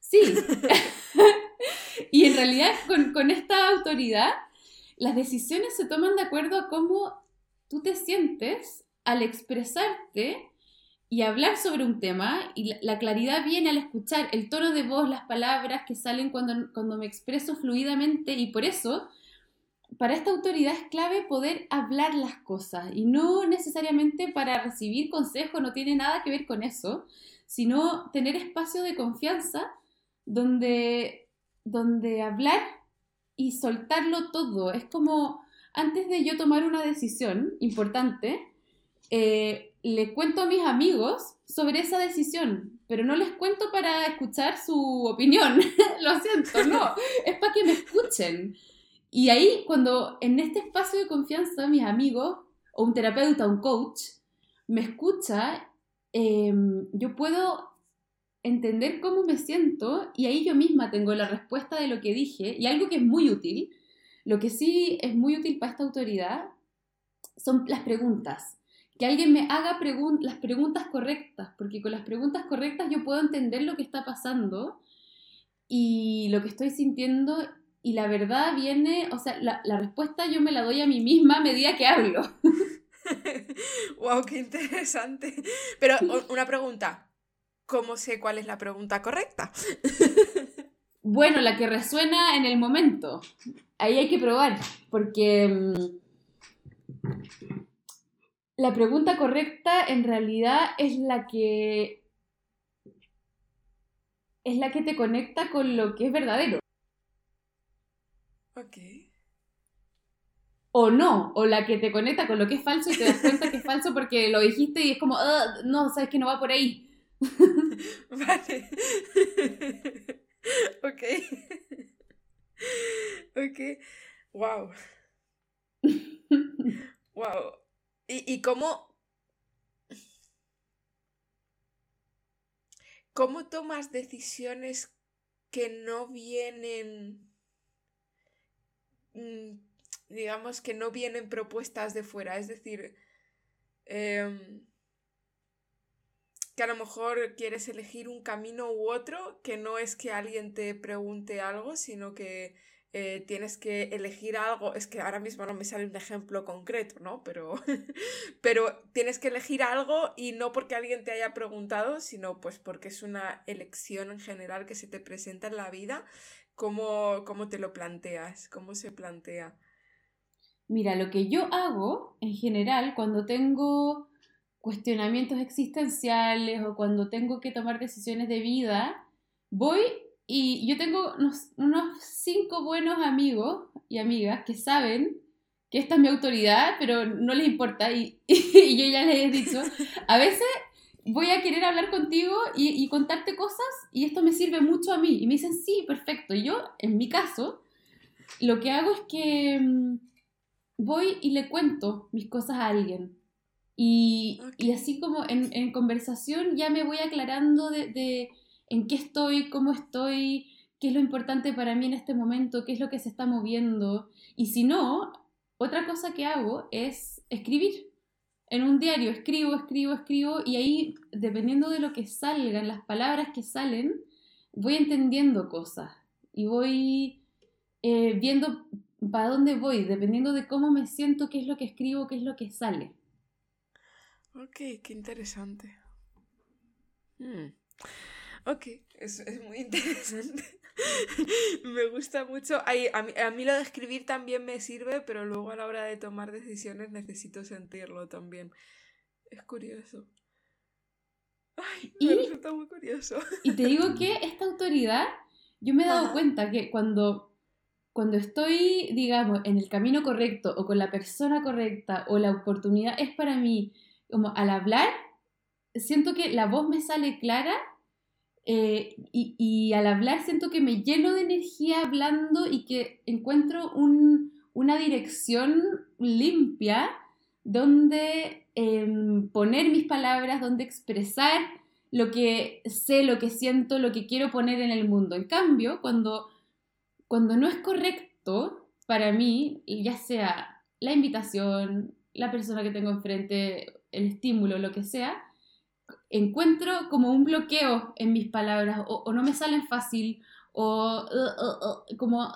sí. y en realidad con, con esta autoridad, las decisiones se toman de acuerdo a cómo tú te sientes al expresarte y hablar sobre un tema y la, claridad viene al escuchar el tono de voz, las palabras que salen cuando, cuando me expreso fluidamente y por eso para esta autoridad es clave poder hablar las cosas y no necesariamente para recibir consejo, no tiene nada que ver con eso, sino tener espacio de confianza donde, donde hablar y soltarlo todo. Es como antes de yo tomar una decisión importante, eh, le cuento a mis amigos sobre esa decisión, pero no les cuento para escuchar su opinión. Lo siento, no, es para que me escuchen. Y ahí, cuando en este espacio de confianza, mis amigos, o un terapeuta, un coach, me escucha, em, yo puedo entender cómo me siento y ahí yo misma tengo la respuesta de lo que dije y algo que es muy útil, lo que sí es muy útil para esta autoridad son las preguntas. Que alguien me haga las preguntas correctas, porque con las preguntas correctas yo puedo entender lo que está pasando y lo que estoy sintiendo y la verdad viene, o sea, la, la respuesta yo me la doy a mí misma a medida que hablo. wow, qué interesante. Pero una pregunta, ¿cómo sé cuál es la pregunta correcta? bueno, la que resuena en el momento. Ahí hay que probar, porque mm, la pregunta correcta en realidad es la que es la que te conecta con lo que es verdadero. Ok. O no, o la que te conecta con lo que es falso y te das cuenta que es falso porque lo dijiste y es como, no, sabes que no va por ahí. vale. ok. ok. Wow. wow. ¿Y, y cómo, cómo tomas decisiones que no vienen Mm, digamos que no vienen propuestas de fuera, es decir, em, que a lo mejor quieres elegir un camino u otro, que no es que alguien te pregunte algo, sino que eh, tienes que elegir algo, es que ahora mismo no me sale un ejemplo concreto, ¿no? Pero, pero tienes que elegir algo y no porque alguien te haya preguntado, sino pues porque es una elección en general que se te presenta en la vida ¿Cómo, ¿Cómo te lo planteas? ¿Cómo se plantea? Mira, lo que yo hago en general cuando tengo cuestionamientos existenciales o cuando tengo que tomar decisiones de vida, voy y yo tengo unos, cinco buenos amigos y amigas que saben que esta es mi autoridad, pero no les importa y, y yo ya les he dicho, a veces voy a querer hablar contigo y, contarte cosas y esto me sirve mucho a mí. Y me dicen, sí, perfecto. Y yo, en mi caso, lo que hago es que mm, voy y le cuento mis cosas a alguien. Y, así como en, conversación ya me voy aclarando de, de, en qué estoy, cómo estoy, qué es lo importante para mí en este momento, qué es lo que se está moviendo. Y si no, otra cosa que hago es escribir en un diario escribo, escribo, escribo y ahí, dependiendo de lo que salgan, las palabras que salen, voy entendiendo cosas y voy eh, viendo para dónde voy, dependiendo de cómo me siento, qué es lo que escribo, qué es lo que sale. Ok, qué interesante. Hmm. Ok, es, es muy interesante. me gusta mucho. a, mí, lo de escribir también me sirve, pero luego a la hora de tomar decisiones necesito sentirlo también. Es curioso. Ay, me resulta muy curioso. Y te digo que esta autoridad, yo me he dado cuenta que cuando, cuando estoy, digamos, en el camino correcto o con la persona correcta o la oportunidad es para mí, como al hablar, siento que la voz me sale clara eh, y, al hablar siento que me lleno de energía hablando y que encuentro una dirección limpia donde em, poner mis palabras, donde expresar lo que sé, lo que siento, lo que quiero poner en el mundo. En cambio, cuando, cuando no es correcto para mí, ya sea la invitación, la persona que tengo enfrente, el estímulo, lo que sea, encuentro como un bloqueo en mis palabras o, no me salen fácil o uh, uh, uh, como...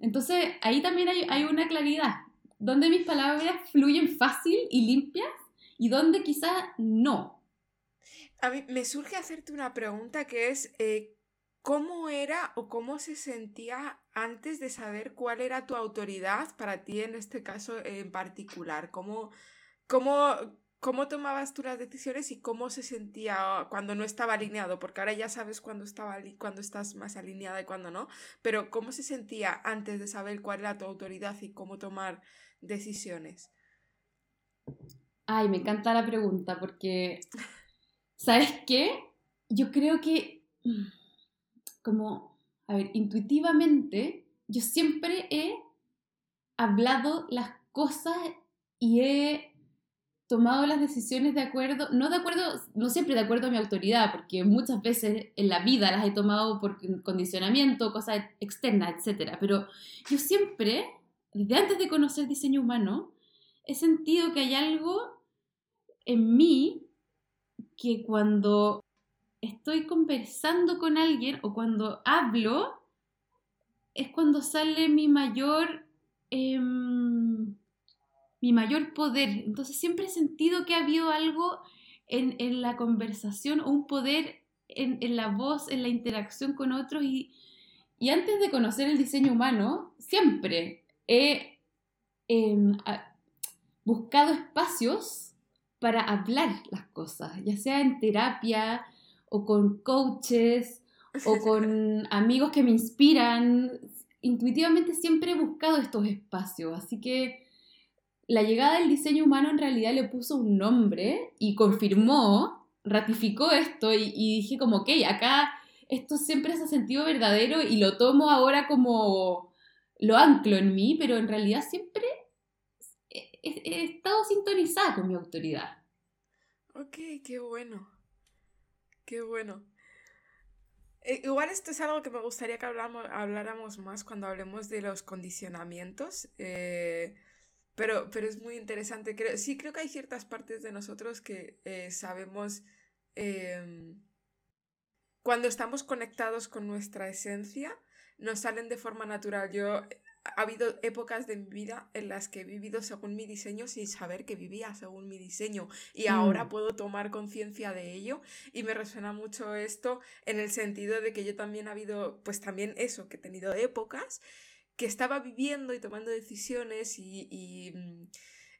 Entonces ahí también hay, hay, una claridad, donde mis palabras fluyen fácil y limpias y donde quizá no. A mí me surge hacerte una pregunta que es, eh, ¿cómo era o cómo se sentía antes de saber cuál era tu autoridad para ti en este caso en particular? ¿Cómo, cómo ¿cómo tomabas tú las decisiones y cómo se sentía cuando no estaba alineado? Porque ahora ya sabes cuándo, estaba, cuando estás más alineada y cuándo no, pero ¿cómo se sentía antes de saber cuál era tu autoridad y cómo tomar decisiones? Ay, me encanta la pregunta porque, ¿sabes qué? Yo creo que, mm, como, a ver, intuitivamente, yo siempre he hablado las cosas y he tomado las decisiones de acuerdo, no de acuerdo, no siempre de acuerdo a mi autoridad, porque muchas veces en la vida las he tomado por condicionamiento, cosas externas, etc. Pero yo siempre, desde antes de conocer diseño humano, he sentido que hay algo en mí que cuando estoy conversando con alguien o cuando hablo, es cuando sale mi mayor... Em, mi mayor poder. Entonces siempre he sentido que ha habido algo en, la conversación o un poder en, la voz, en la interacción con otros. Y, antes de conocer el diseño humano, siempre he em, buscado espacios para hablar las cosas, ya sea en terapia o con coaches o con amigos que me inspiran. Intuitivamente siempre he buscado estos espacios, así que la llegada del diseño humano en realidad le puso un nombre y confirmó, ratificó esto y, dije como, ok, acá esto siempre se ha sentido verdadero y lo tomo ahora como lo anclo en mí, pero en realidad siempre he, estado sintonizada con mi autoridad. Ok, qué bueno. Qué bueno. Eh, igual esto es algo que me gustaría que hablamos, habláramos más cuando hablemos de los condicionamientos. Eh, pero, pero es muy interesante. Creo, sí, creo que hay ciertas partes de nosotros que eh, sabemos em, cuando estamos conectados con nuestra esencia, nos salen de forma natural. Yo ha habido épocas de mi vida en las que he vivido según mi diseño sin saber que vivía según mi diseño y ahora mm. puedo tomar conciencia de ello y me resuena mucho esto en el sentido de que yo también ha habido pues también eso que he tenido épocas que estaba viviendo y tomando decisiones y, mm,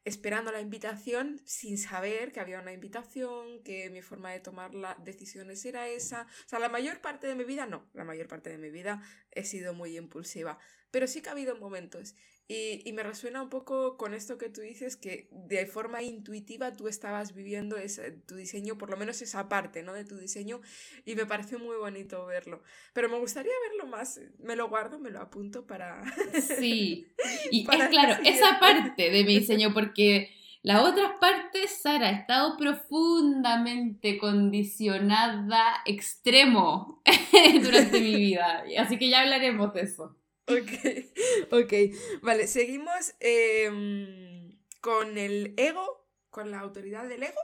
esperando la invitación sin saber que había una invitación, que mi forma de tomar las decisiones era esa. O sea, la mayor parte de mi vida no, la mayor parte de mi vida he sido muy impulsiva, pero sí que ha habido momentos y, me resuena un poco con esto que tú dices, que de forma intuitiva tú estabas viviendo ese, tu diseño, por lo menos esa parte ¿no? de tu diseño, y me pareció muy bonito verlo. Pero me gustaría verlo más, me lo guardo, me lo apunto para... Sí, y es claro, esa parte de mi diseño, porque la otra parte, Sara, ha estado profundamente condicionada extremo durante mi vida, así que ya hablaremos de eso. Ok, ok. Vale, seguimos em, con el ego, con la autoridad del ego.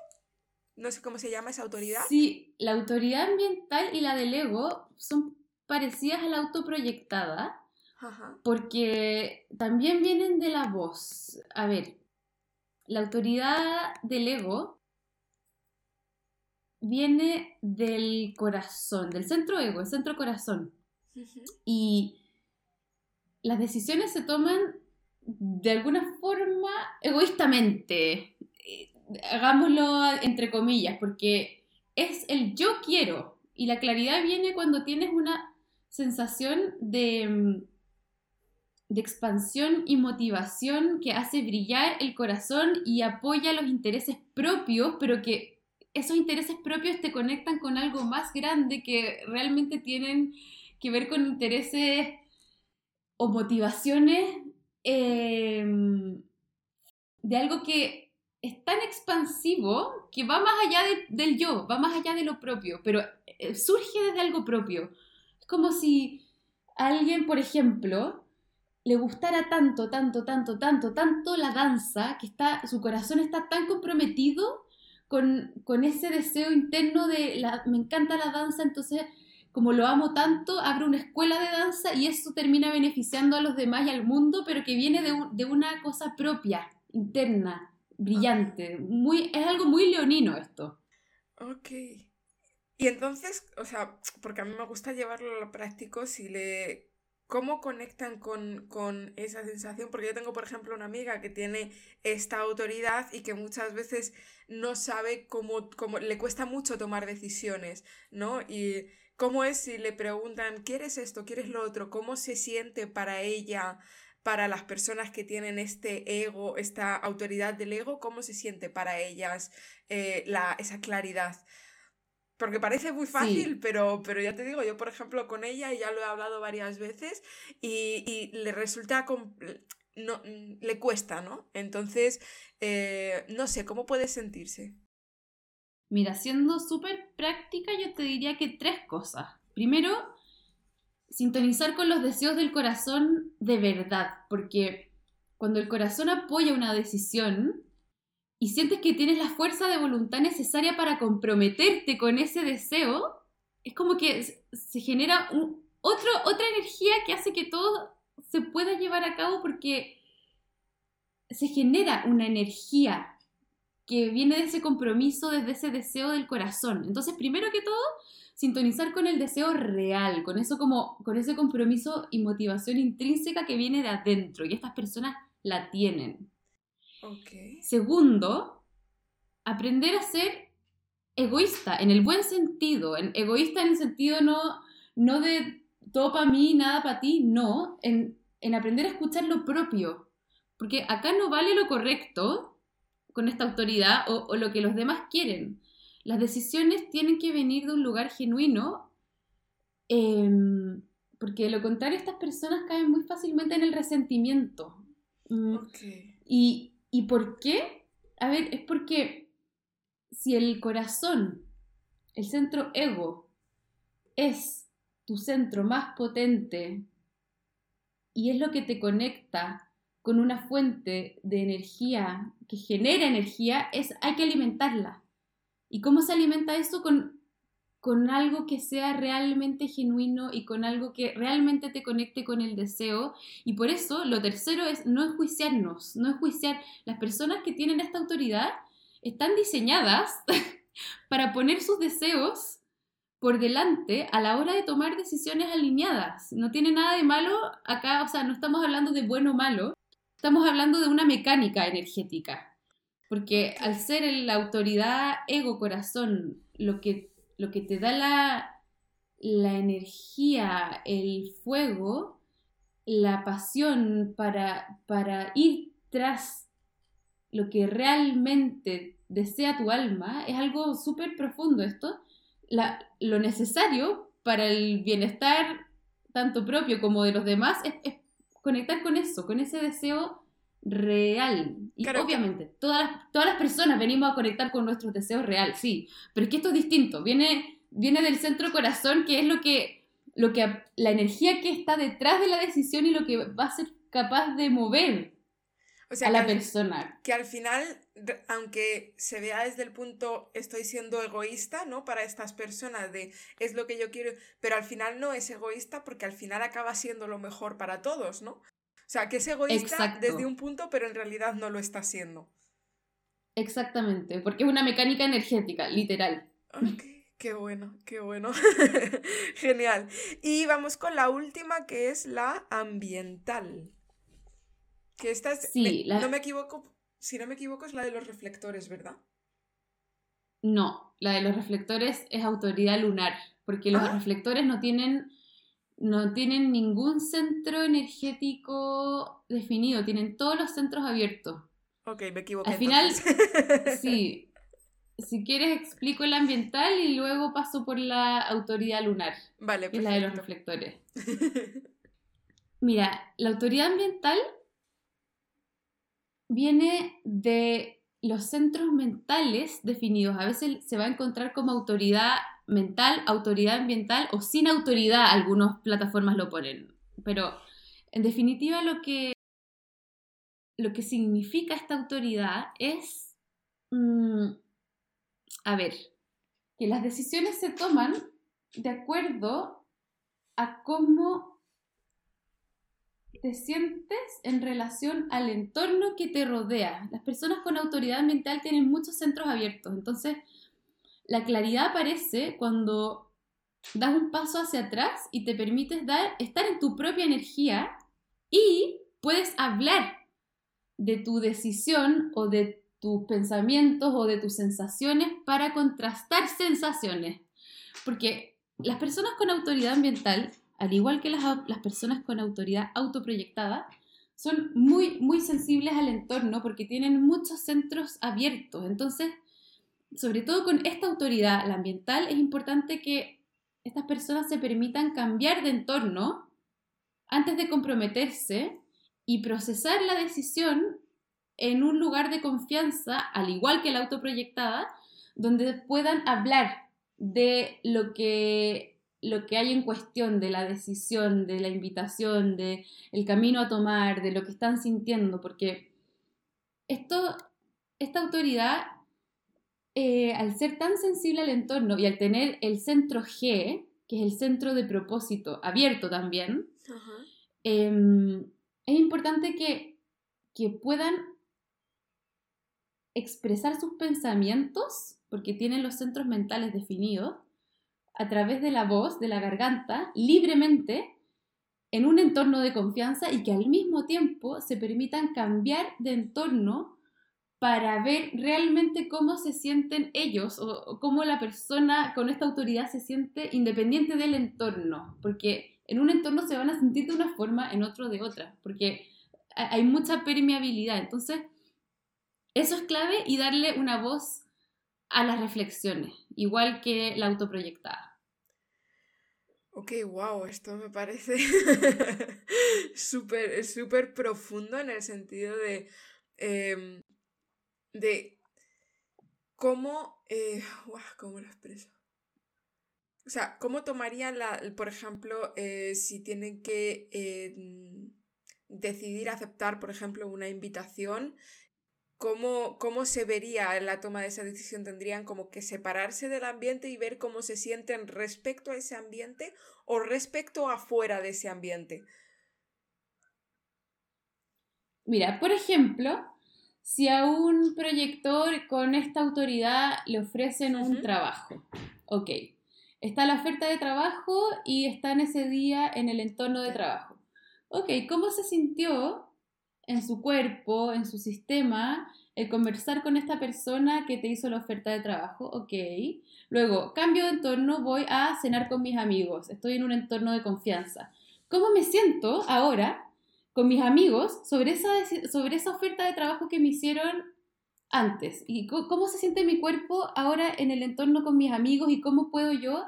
No sé cómo se llama esa autoridad. Sí, la autoridad ambiental y la del ego son parecidas a la autoproyectada. Porque también vienen de la voz. A ver, la autoridad del ego viene del corazón, del centro ego, el centro corazón. Y las decisiones se toman de alguna forma egoístamente, hagámoslo entre comillas, porque es el yo quiero y la claridad viene cuando tienes una sensación de, de expansión y motivación que hace brillar el corazón y apoya los intereses propios, pero que esos intereses propios te conectan con algo más grande que realmente tienen que ver con intereses o motivaciones em, de algo que es tan expansivo que va más allá del yo, va más allá de lo propio, pero eh, surge desde algo propio. Es como si alguien, por ejemplo, le gustara tanto, tanto, tanto, tanto, tanto la danza, que está, su corazón está tan comprometido con, con ese deseo interno de me encanta la danza, entonces como lo amo tanto, abro una escuela de danza y eso termina beneficiando a los demás y al mundo, pero que viene de, una cosa propia, interna, brillante. Muy, es algo muy leonino esto. Ok. Y entonces, o sea, porque a mí me gusta llevarlo a lo práctico, si le cómo conectan con, esa sensación, porque yo tengo, por ejemplo, una amiga que tiene esta autoridad y que muchas veces no sabe cómo, cómo le cuesta mucho tomar decisiones, ¿no? Y cómo es si le preguntan, ¿quieres esto? ¿Quieres lo otro? ¿Cómo se siente para ella? para las personas que tienen este ego, esta autoridad del ego, cómo se siente para ellas eh, la, esa claridad. Porque parece muy fácil, pero, pero ya te digo, yo por ejemplo con ella, ya lo he hablado varias veces, y, le resulta, no, le cuesta, ¿no? Entonces, eh, no sé, ¿cómo puede sentirse? Mira, siendo súper práctica, yo te diría que tres cosas. Primero, sintonizar con los deseos del corazón de verdad, porque cuando el corazón apoya una decisión y sientes que tienes la fuerza de voluntad necesaria para comprometerte con ese deseo, es como que se genera otra energía que hace que todo se pueda llevar a cabo porque se genera una energía que viene de ese compromiso, desde ese deseo del corazón. Entonces, primero que todo, sintonizar con el deseo real, con eso como, con ese compromiso y motivación intrínseca que viene de adentro y estas personas la tienen. Segundo, aprender a ser egoísta, en el buen sentido, en, egoísta en el sentido no, no de todo para mí, nada para ti, no, en, en aprender a escuchar lo propio, porque acá no vale lo correcto con esta autoridad o, o lo que los demás quieren. Las decisiones tienen que venir de un lugar genuino, em, porque de lo contrario estas personas caen muy fácilmente en el resentimiento. Mm, ¿Y, ¿Y por qué? A ver, es porque si el corazón, el centro ego, es tu centro más potente y es lo que te conecta con una fuente de energía que genera energía, es hay que alimentarla. ¿Y cómo se alimenta eso? Con, con algo que sea realmente genuino y con algo que realmente te conecte con el deseo. Y por eso lo tercero es no enjuiciarnos, no enjuiciar. Las personas que tienen esta autoridad están diseñadas para poner sus deseos por delante a la hora de tomar decisiones alineadas. No tiene nada de malo acá, o sea, no estamos hablando de bueno o malo, estamos hablando de una mecánica energética. Porque al ser la autoridad ego-corazón lo que, lo que te da la, la energía, el fuego, la pasión para, para ir tras lo que realmente desea tu alma, es algo súper profundo esto. lo necesario para el bienestar tanto propio como de los demás es, es conectar con eso, con ese deseo real. Y obviamente, todas las, todas las personas venimos a conectar con nuestros deseos real, sí. Pero es que esto es distinto. Viene, viene del centro corazón, que es lo que, lo que, la energía que está detrás de la decisión y lo que va a ser capaz de mover a la persona. Que al final, aunque se vea desde el punto estoy siendo egoísta, ¿no? Para estas personas de es lo que yo quiero, pero al final no es egoísta porque al final acaba siendo lo mejor para todos, ¿no? O sea, que es egoísta desde un punto, pero en realidad no lo está haciendo. Exactamente, porque es una mecánica energética, literal. qué bueno, qué bueno. Genial. Y vamos con la última, que es la ambiental. Que esta es, sí, no me equivoco, si no me equivoco, es la de los reflectores, ¿verdad? No, la de los reflectores es autoridad lunar, porque los ah. reflectores no tienen no tienen ningún centro energético definido, tienen todos los centros abiertos. Ok, me equivoqué. Al final, sí. Si quieres explico el ambiental y luego paso por la autoridad lunar. Vale, Que es la de los reflectores. Mira, la autoridad ambiental viene de los centros mentales definidos. A veces se va a encontrar como autoridad mental, autoridad ambiental o sin autoridad, algunas plataformas lo ponen. Pero en definitiva lo que, lo que significa esta autoridad es, mm, a ver, que las decisiones se toman de acuerdo a cómo te sientes en relación al entorno que te rodea. Las personas con autoridad mental tienen muchos centros abiertos, entonces la claridad aparece cuando das un paso hacia atrás y te permites dar, estar en tu propia energía y puedes hablar de tu decisión o de tus pensamientos o de tus sensaciones para contrastar sensaciones. Porque las personas con autoridad ambiental, al igual que las, las personas con autoridad autoproyectada, son muy, muy sensibles al entorno porque tienen muchos centros abiertos. Entonces, sobre todo con esta autoridad, la ambiental, es importante que estas personas se permitan cambiar de entorno antes de comprometerse y procesar la decisión en un lugar de confianza, al igual que la autoproyectada, donde puedan hablar de lo que, lo que hay en cuestión, de la decisión, de la invitación, de el camino a tomar, de lo que están sintiendo, porque esto, esta autoridad eh, al ser tan sensible al entorno y al tener el centro G, que es el centro de propósito abierto también, em, es importante que, que puedan expresar sus pensamientos, porque tienen los centros mentales definidos, a través de la voz, de la garganta, libremente, en un entorno de confianza y que al mismo tiempo se permitan cambiar de entorno para ver realmente cómo se sienten ellos o, cómo la persona con esta autoridad se siente independiente del entorno, porque en un entorno se van a sentir de una forma, en otro de otra, porque hay mucha permeabilidad. Entonces, eso es clave y darle una voz a las reflexiones, igual que la autoproyectada. Ok, wow, esto me parece súper, súper profundo en el sentido de em, de cómo, eh, ¿cómo lo expreso? O sea, ¿cómo tomarían, la, por ejemplo, eh, si tienen que eh, decidir aceptar, por ejemplo, una invitación? ¿Cómo, ¿Cómo se vería la toma de esa decisión? ¿Tendrían como que separarse del ambiente y ver cómo se sienten respecto a ese ambiente o respecto afuera de ese ambiente? Mira, por ejemplo, si a un proyector con esta autoridad le ofrecen un trabajo, ok, está la oferta de trabajo y está en ese día en el entorno de trabajo. Ok, ¿cómo se sintió en su cuerpo, en su sistema, el conversar con esta persona que te hizo la oferta de trabajo? Ok. Luego, cambio de entorno, voy a cenar con mis amigos, estoy en un entorno de confianza. ¿Cómo me siento ahora con mis amigos sobre esa, sobre esa oferta de trabajo que me hicieron antes y cómo se siente mi cuerpo ahora en el entorno con mis amigos y cómo puedo yo,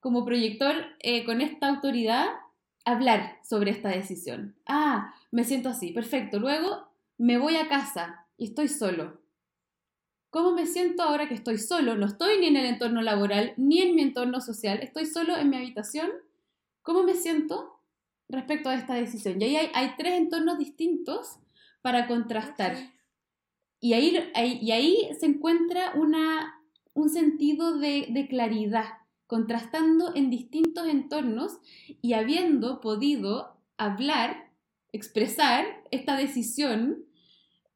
como proyector eh, con esta autoridad, hablar sobre esta decisión. Ah, me siento así, perfecto. Luego me voy a casa y estoy solo. ¿Cómo me siento ahora que estoy solo? No estoy ni en el entorno laboral ni en mi entorno social, estoy solo en mi habitación. ¿Cómo me siento? respecto a esta decisión. Y ahí hay, tres entornos distintos para contrastar. Y, ahí, y ahí se encuentra una, un sentido de, claridad, contrastando en distintos entornos y habiendo podido hablar, expresar esta decisión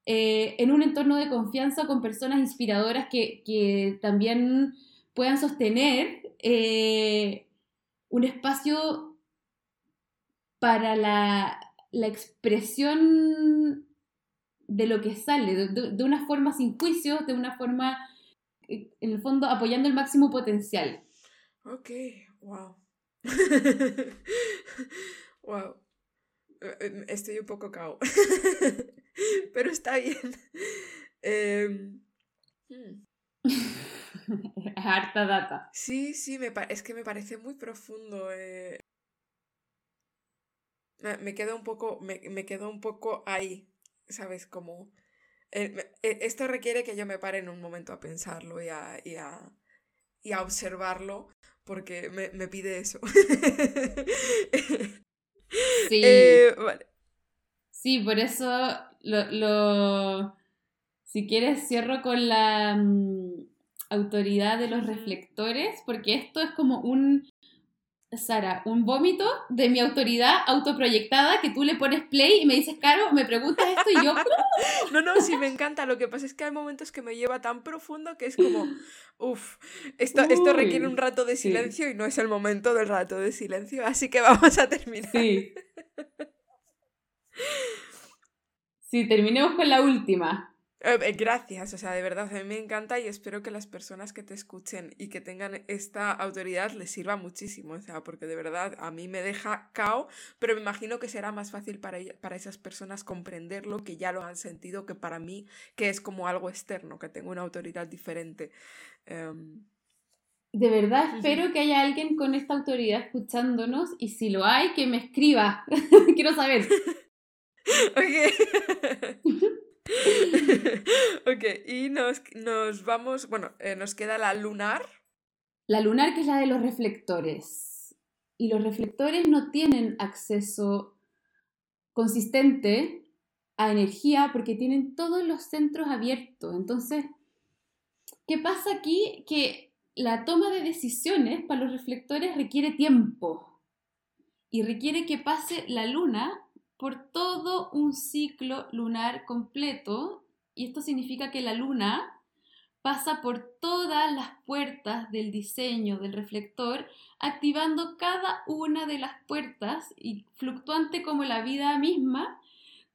eh, en un entorno de confianza con personas inspiradoras que, también puedan sostener eh, un espacio para la, expresión de lo que sale, de, una forma sin juicio, de una forma, eh, en el fondo, apoyando el máximo potencial. Ok, wow. wow. Eh, em, estoy un poco cao. Pero está bien. Em, hmm. Harta data. Sí, sí, me es que me parece muy profundo. Eh, me quedo un poco, me, me quedo un poco ahí, ¿sabes? Como... Eh, eh, esto requiere que yo me pare en un momento a pensarlo y a, y a, y a observarlo, porque me, me pide eso. sí. Eh, sí, por eso lo, lo, Si quieres, cierro con la mm, autoridad de los reflectores, porque esto es como un Sara, un vómito de mi autoridad autoproyectada que tú le pones play y me dices, Caro, me preguntas esto y yo... no, no, sí me encanta. Lo que pasa es que hay momentos que me lleva tan profundo que es como, uff, esto, esto requiere un rato de silencio y no es el momento del rato de silencio, así que vamos a terminar. Sí. Sí, terminemos con la última. Eh, eh, gracias, o sea, de verdad, a mí me encanta y espero que las personas que te escuchen y que tengan esta autoridad les sirva muchísimo, o sea, porque de verdad a mí me deja cao, pero me imagino que será más fácil para, para esas personas comprenderlo, que ya lo han sentido, que para mí, que es como algo externo, que tengo una autoridad diferente. Em, de verdad espero que haya alguien con esta autoridad escuchándonos y si lo hay, que me escriba. Quiero saber. ok. ok, y nos, nos vamos, bueno, eh, nos queda la lunar. La lunar que es la de los reflectores. Y los reflectores no tienen acceso consistente a energía porque tienen todos los centros abiertos. Entonces, ¿qué pasa aquí? Que la toma de decisiones para los reflectores requiere tiempo y requiere que pase la luna por todo un ciclo lunar completo, y esto significa que la luna pasa por todas las puertas del diseño del reflector, activando cada una de las puertas y fluctuante como la vida misma,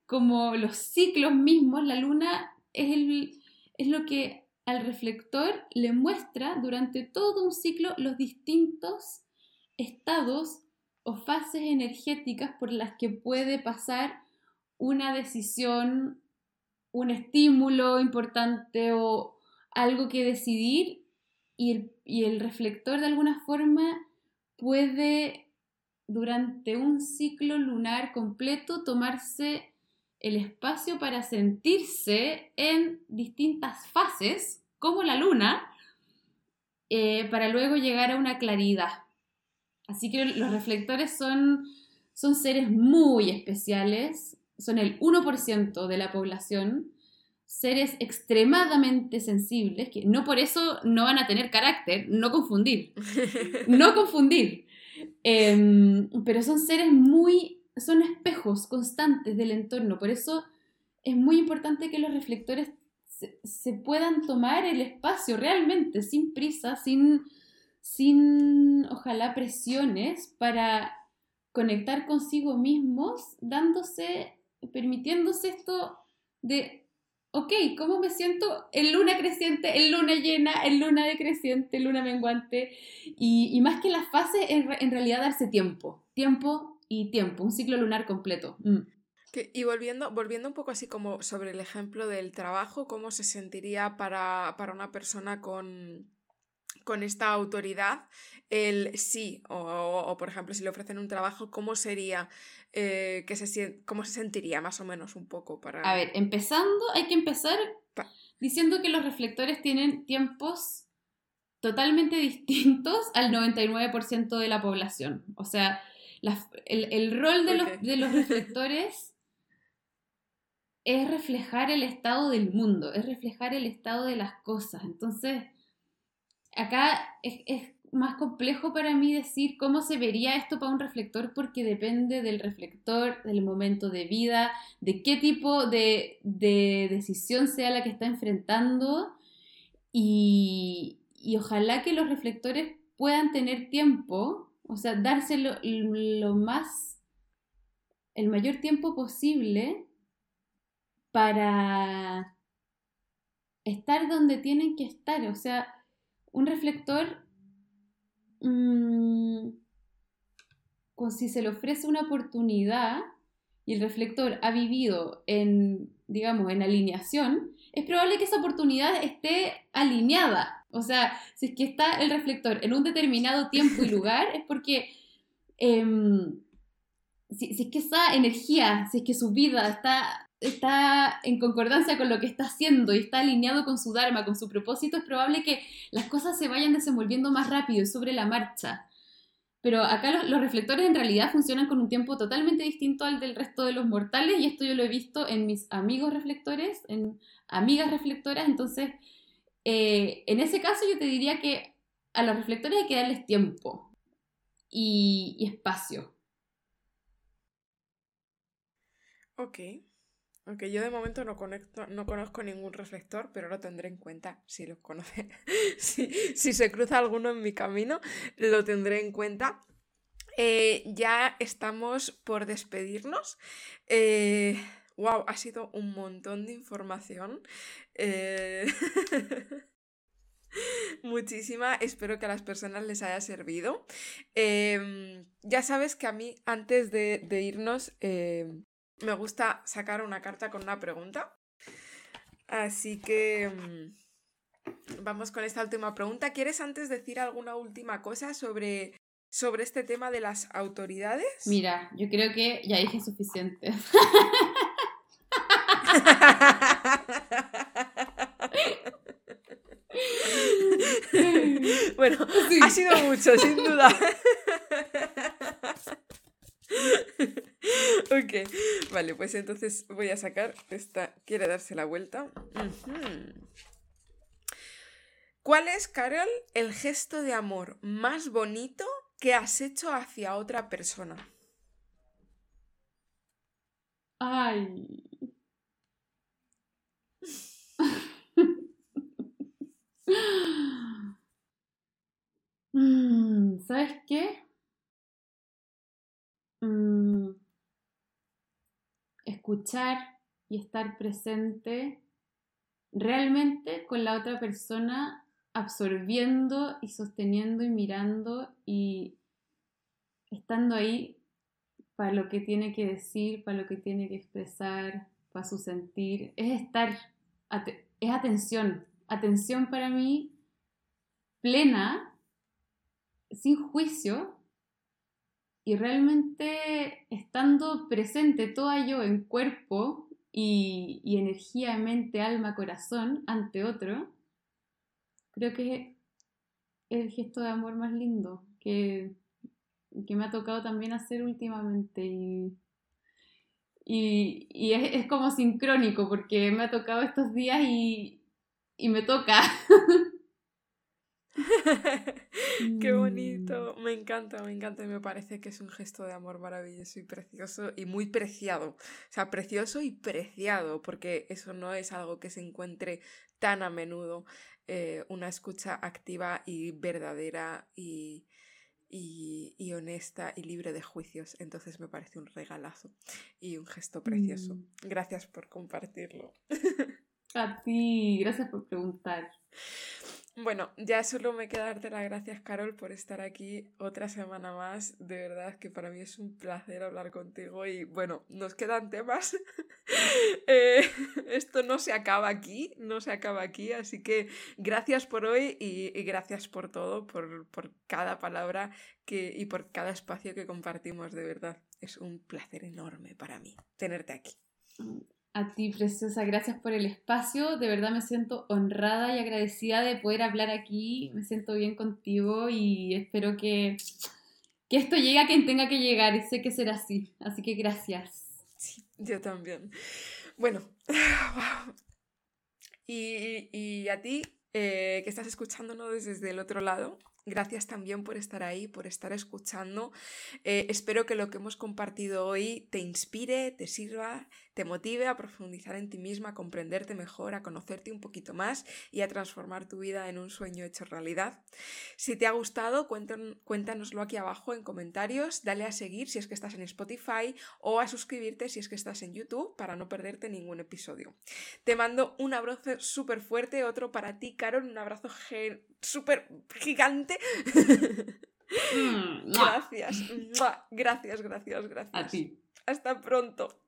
como los ciclos mismos, la luna es, es lo que al reflector le muestra durante todo un ciclo los distintos estados o fases energéticas por las que puede pasar una decisión, un estímulo importante o algo que decidir y el, reflector de alguna forma puede durante un ciclo lunar completo tomarse el espacio para sentirse en distintas fases, como la luna, eh, para luego llegar a una claridad. Así que los reflectores son, son seres muy especiales, son el 1% de la población, seres extremadamente sensibles, que no por eso no van a tener carácter, no confundir, no confundir. Em, pero son seres muy, son espejos constantes del entorno, por eso es muy importante que los reflectores se, se puedan tomar el espacio realmente, sin prisa, sin sin, ojalá, presiones para conectar consigo mismos, dándose, permitiéndose esto de, ok, ¿cómo me siento en luna creciente, en luna llena, en luna decreciente, luna menguante? Y, más que las fases, en, en, realidad darse tiempo, tiempo y tiempo, un ciclo lunar completo. Mm. y volviendo, volviendo un poco así como sobre el ejemplo del trabajo, ¿cómo se sentiría para, para una persona con, con esta autoridad el sí, o, por ejemplo, si le ofrecen un trabajo, ¿cómo sería, eh, que se, cómo se sentiría más o menos un poco para... A ver, empezando, hay que empezar diciendo que los reflectores tienen tiempos totalmente distintos al 99% de la población. O sea, el, rol de, los, de los reflectores es reflejar el estado del mundo, es reflejar el estado de las cosas. Entonces, acá es, más complejo para mí decir cómo se vería esto para un reflector porque depende del reflector, del momento de vida, de qué tipo de, decisión sea la que está enfrentando. Y, ojalá que los reflectores puedan tener tiempo, o sea, dárselo lo más, el mayor tiempo posible para estar donde tienen que estar, o sea, un reflector, mm, si se le ofrece una oportunidad y el reflector ha vivido en, digamos, en alineación, es probable que esa oportunidad esté alineada. O sea, si es que está el reflector en un determinado tiempo y lugar, es porque em, si, si, es que esa energía, si es que su vida está está en concordancia con lo que está haciendo y está alineado con su Dharma, con su propósito, es probable que las cosas se vayan desenvolviendo más rápido y sobre la marcha. Pero acá los, reflectores en realidad funcionan con un tiempo totalmente distinto al del resto de los mortales y esto yo lo he visto en mis amigos reflectores, en amigas reflectoras, entonces eh, en ese caso yo te diría que a los reflectores hay que darles tiempo. y, espacio. Ok. Ok, yo de momento no, conecto, no conozco ningún reflector, pero lo tendré en cuenta si los conoce. si, si, se cruza alguno en mi camino, lo tendré en cuenta. Eh, ya estamos por despedirnos. wow, eh, ha sido un montón de información. Eh, muchísima, espero que a las personas les haya servido. Em, ya sabes que a mí, antes de, irnos, em, me gusta sacar una carta con una pregunta. Así que em, vamos con esta última pregunta. ¿Quieres antes decir alguna última cosa sobre, sobre este tema de las autoridades? Mira, yo creo que ya dije suficiente. bueno, ha sido mucho, sin duda. ok, vale, pues entonces voy a sacar esta. Quiere darse la vuelta. ¿Cuál es, Carol, el gesto de amor más bonito que has hecho hacia otra persona? Ay. Mm, ¿Sabes qué? Mm, escuchar y estar presente realmente con la otra persona, absorbiendo y sosteniendo y mirando y estando ahí para lo que tiene que decir, para lo que tiene que expresar, para su sentir. Es estar, es atención, atención para mí plena, sin juicio y realmente estando presente toda yo en cuerpo y, energía, mente, alma, corazón ante otro, creo que es el gesto de amor más lindo que, que me ha tocado también hacer últimamente y, y, es, es, como sincrónico porque me ha tocado estos días y, y me toca. Qué bonito, mm. me encanta, me encanta y me parece que es un gesto de amor maravilloso y precioso y muy preciado. O sea, precioso y preciado, porque eso no es algo que se encuentre tan a menudo. Eh, una escucha activa y verdadera y, y, y, honesta y libre de juicios. Entonces me parece un regalazo y un gesto precioso. Mm. Gracias por compartirlo. A ti, gracias por preguntar. Bueno, ya solo me queda darte las gracias, Carol, por estar aquí otra semana más. De verdad que para mí es un placer hablar contigo y bueno, nos quedan temas. Eh, esto no se acaba aquí, no se acaba aquí, así que gracias por hoy y, gracias por todo, por, por cada palabra que, y por cada espacio que compartimos, de verdad. Es un placer enorme para mí tenerte aquí. A ti, preciosa, gracias por el espacio. De verdad me siento honrada y agradecida de poder hablar aquí. Me siento bien contigo y espero que, que esto llegue a quien tenga que llegar y sé que será así. Así que gracias. Sí, yo también. Bueno, y, y, a ti eh, que estás escuchándonos desde el otro lado, Gracias también por estar ahí, por estar escuchando. Eh, espero que lo que hemos compartido hoy te inspire, te sirva, te motive a profundizar en ti misma, a comprenderte mejor, a conocerte un poquito más y a transformar tu vida en un sueño hecho realidad. Si te ha gustado, cuéntanoslo aquí abajo en comentarios, dale a seguir si es que estás en Spotify o a suscribirte si es que estás en YouTube para no perderte ningún episodio. Te mando un abrazo súper fuerte, otro para ti, Carol, un abrazo súper gigante. Mm, gracias, gracias, gracias, gracias. A ti. Hasta pronto.